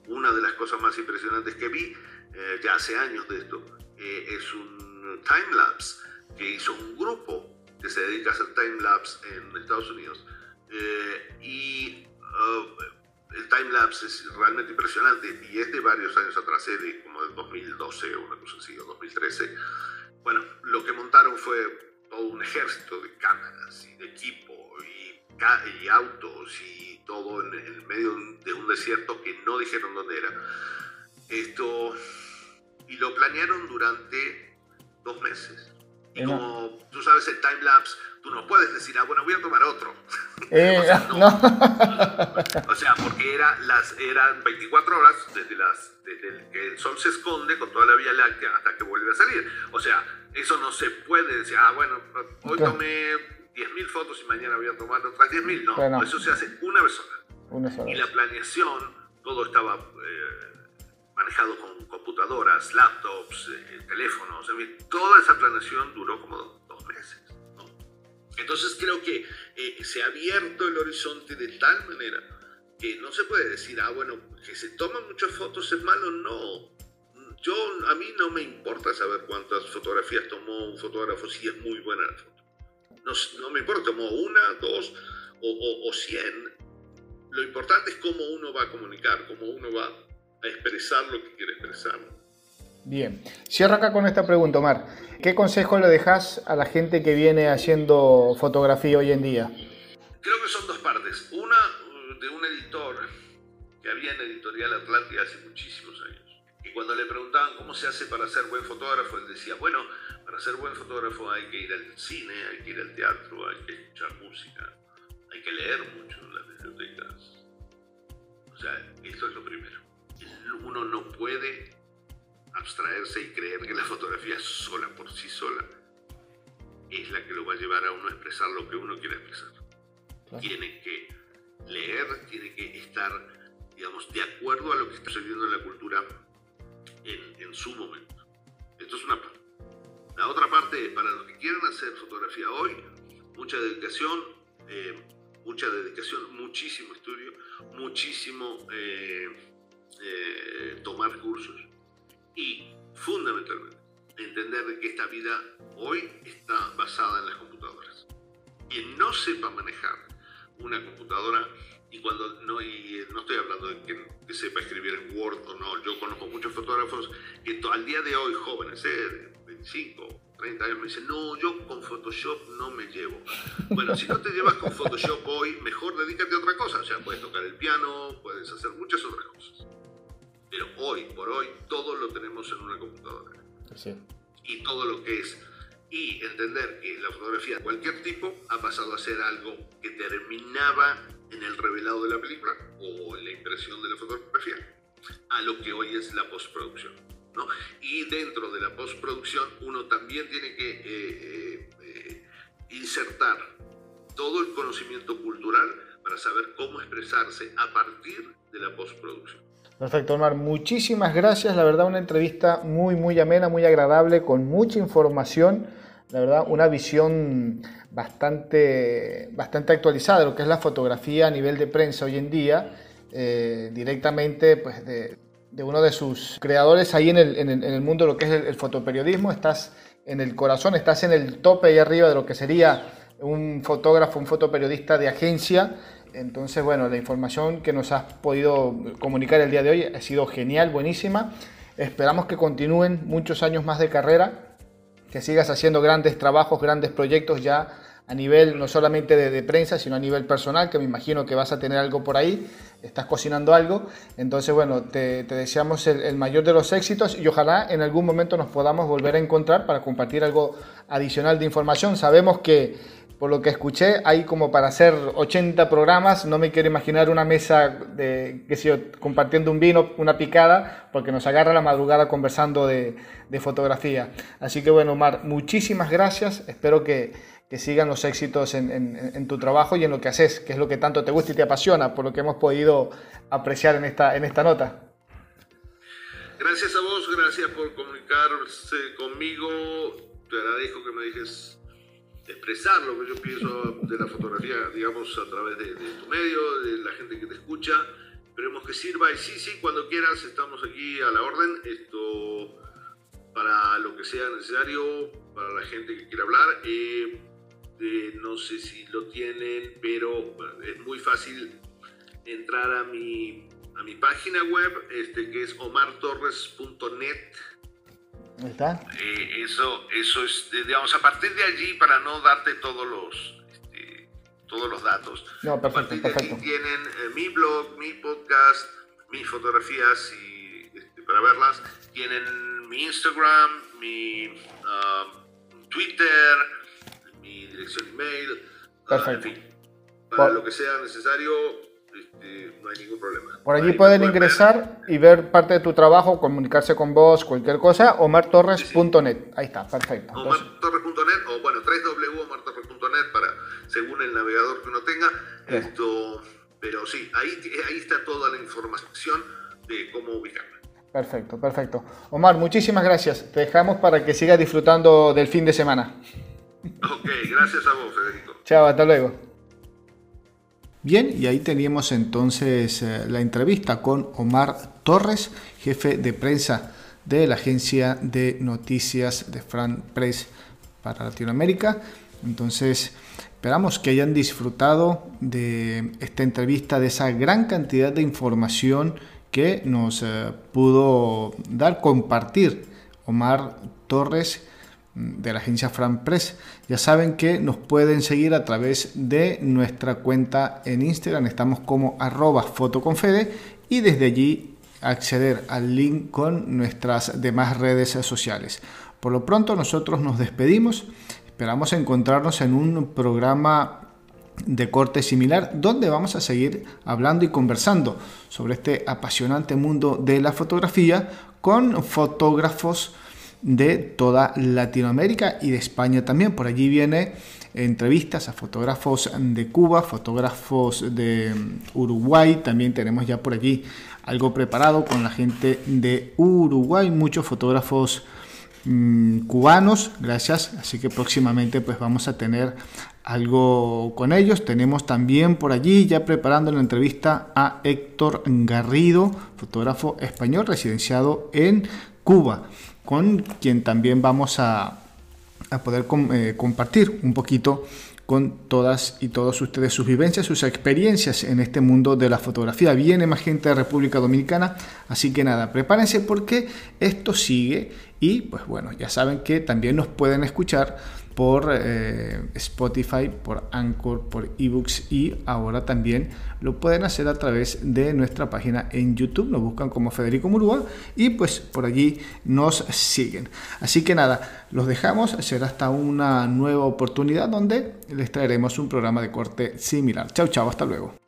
Una de las cosas más impresionantes que vi eh, ya hace años de esto, eh, es un time-lapse que hizo un grupo que se dedica a hacer time-lapse en Estados Unidos. Eh, y uh, el time-lapse es realmente impresionante y es de varios años atrás, de como del 2012 o una cosa así, o 2013. Bueno, lo que montaron fue todo un ejército de cámaras y de equipo y, y autos y todo en el medio de un desierto que no dijeron dónde era. Esto y lo planearon durante dos meses. Y como tú sabes el time lapse, tú no puedes decir, ah, bueno, voy a tomar otro.
Eh,
o, sea, no. o sea, porque era las, eran 24 horas desde, las, desde que el sol se esconde con toda la Vía Láctea hasta que vuelve a salir. O sea, eso no se puede decir, ah, bueno, hoy tomé 10.000 fotos y mañana voy a tomar otras 10.000. No, eso se hace una vez sola. Y la planeación, todo estaba... Eh, manejado con computadoras, laptops, eh, teléfonos, en fin, toda esa planeación duró como dos meses. Entonces creo que eh, se ha abierto el horizonte de tal manera que no se puede decir, ah, bueno, que se toman muchas fotos es malo, no. Yo, a mí no me importa saber cuántas fotografías tomó un fotógrafo si es muy buena la foto. No, no me importa, tomó una, dos o, o cien. Lo importante es cómo uno va a comunicar, cómo uno va a expresar lo que quiere expresar.
Bien, cierro acá con esta pregunta, Omar. ¿Qué consejo le dejas a la gente que viene haciendo fotografía hoy en día?
Creo que son dos partes. Una de un editor que había en Editorial Atlántida hace muchísimos años. Y cuando le preguntaban cómo se hace para ser buen fotógrafo, él decía, bueno, para ser buen fotógrafo hay que ir al cine, hay que ir al teatro, hay que escuchar música, hay que leer mucho en las bibliotecas. O sea, esto es lo primero uno no puede abstraerse y creer que la fotografía sola por sí sola es la que lo va a llevar a uno a expresar lo que uno quiere expresar. Tiene que leer, tiene que estar, digamos, de acuerdo a lo que está sucediendo en la cultura en, su momento. Esto es una parte. La otra parte, para los que quieren hacer fotografía hoy, mucha dedicación, eh, mucha dedicación, muchísimo estudio, muchísimo... Eh, eh, tomar cursos y fundamentalmente entender que esta vida hoy está basada en las computadoras. Quien no sepa manejar una computadora, y cuando no, y no estoy hablando de que, sepa escribir en Word o no, yo conozco muchos fotógrafos que al día de hoy, jóvenes, eh, 25, 30 años, me dicen, no, yo con Photoshop no me llevo. Bueno, si no te llevas con Photoshop hoy, mejor dedícate a otra cosa. O sea, puedes tocar el piano, puedes hacer muchas otras cosas. Pero hoy por hoy todo lo tenemos en una computadora. Y todo lo que es. Y entender que la fotografía de cualquier tipo ha pasado a ser algo que terminaba en el revelado de la película o en la impresión de la fotografía, a lo que hoy es la postproducción. ¿no? Y dentro de la postproducción uno también tiene que eh, eh, eh, insertar todo el conocimiento cultural para saber cómo expresarse a partir de la postproducción.
Perfecto, Omar. Muchísimas gracias. La verdad, una entrevista muy, muy amena, muy agradable, con mucha información. La verdad, una visión bastante, bastante actualizada de lo que es la fotografía a nivel de prensa hoy en día, eh, directamente pues, de, uno de sus creadores ahí en el, el, mundo de lo que es el, fotoperiodismo. Estás en el corazón, estás en el tope ahí arriba de lo que sería un fotógrafo, un fotoperiodista de agencia entonces, bueno, la información que nos has podido comunicar el día de hoy ha sido genial, buenísima. Esperamos que continúen muchos años más de carrera, que sigas haciendo grandes trabajos, grandes proyectos ya a nivel no solamente de, prensa, sino a nivel personal, que me imagino que vas a tener algo por ahí, estás cocinando algo. Entonces, bueno, te, deseamos el, mayor de los éxitos y ojalá en algún momento nos podamos volver a encontrar para compartir algo adicional de información. Sabemos que por lo que escuché, hay como para hacer 80 programas. No me quiero imaginar una mesa de, que yo, compartiendo un vino, una picada, porque nos agarra la madrugada conversando de, fotografía. Así que bueno, Omar, muchísimas gracias. Espero que, sigan los éxitos en, tu trabajo y en lo que haces, que es lo que tanto te gusta y te apasiona, por lo que hemos podido apreciar en esta, en esta nota.
Gracias a vos, gracias por comunicarse conmigo. Te agradezco que me dijes expresar lo que yo pienso de la fotografía, digamos, a través de, tu medio, de la gente que te escucha. Esperemos que sirva y sí, sí, cuando quieras estamos aquí a la orden. Esto para lo que sea necesario, para la gente que quiera hablar. Eh, eh, no sé si lo tienen, pero es muy fácil entrar a mi, a mi página web, este, que es omartorres.net
está?
Eh, eso, eso es, digamos, a partir de allí, para no darte todos los, este, todos los datos.
No, perfecto, a partir
de tienen eh, mi blog, mi podcast, mis fotografías y este, para verlas. Tienen mi Instagram, mi, Twitter, mi dirección email.
Perfecto.
para lo que sea necesario, este, no hay ningún problema.
Por allí pueden ingresar y ver parte de tu trabajo, comunicarse con vos, cualquier cosa, omartorres.net. Ahí está, perfecto.
Omartorres.net o bueno, www.omartorres.net para según el navegador que uno tenga. Esto, pero sí, ahí, ahí está toda la información de cómo ubicarme.
Perfecto, perfecto. Omar, muchísimas gracias. Te dejamos para que sigas disfrutando del fin de semana.
Ok, gracias a vos, Federico.
Chao, hasta luego. Bien, y ahí teníamos entonces eh, la entrevista con Omar Torres, jefe de prensa de la agencia de noticias de Fran Press para Latinoamérica. Entonces, esperamos que hayan disfrutado de esta entrevista, de esa gran cantidad de información que nos eh, pudo dar, compartir Omar Torres de la agencia Fran Press. Ya saben que nos pueden seguir a través de nuestra cuenta en Instagram, estamos como arroba fotoconfede y desde allí acceder al link con nuestras demás redes sociales. Por lo pronto nosotros nos despedimos, esperamos encontrarnos en un programa de corte similar, donde vamos a seguir hablando y conversando sobre este apasionante mundo de la fotografía con fotógrafos de toda Latinoamérica y de España también. Por allí viene entrevistas a fotógrafos de Cuba, fotógrafos de Uruguay, también tenemos ya por allí algo preparado con la gente de Uruguay, muchos fotógrafos mm, cubanos, gracias, así que próximamente pues vamos a tener algo con ellos. Tenemos también por allí ya preparando la entrevista a Héctor Garrido, fotógrafo español residenciado en Cuba, con quien también vamos a, poder eh, compartir un poquito con todas y todos ustedes sus vivencias, sus experiencias en este mundo de la fotografía. Viene más gente de República Dominicana, así que nada, prepárense porque esto sigue y pues bueno, ya saben que también nos pueden escuchar por eh, Spotify, por Anchor, por eBooks y ahora también lo pueden hacer a través de nuestra página en YouTube. Nos buscan como Federico Murúa y pues por allí nos siguen. Así que nada, los dejamos. Será hasta una nueva oportunidad donde les traeremos un programa de corte similar. Chao, chao, hasta luego.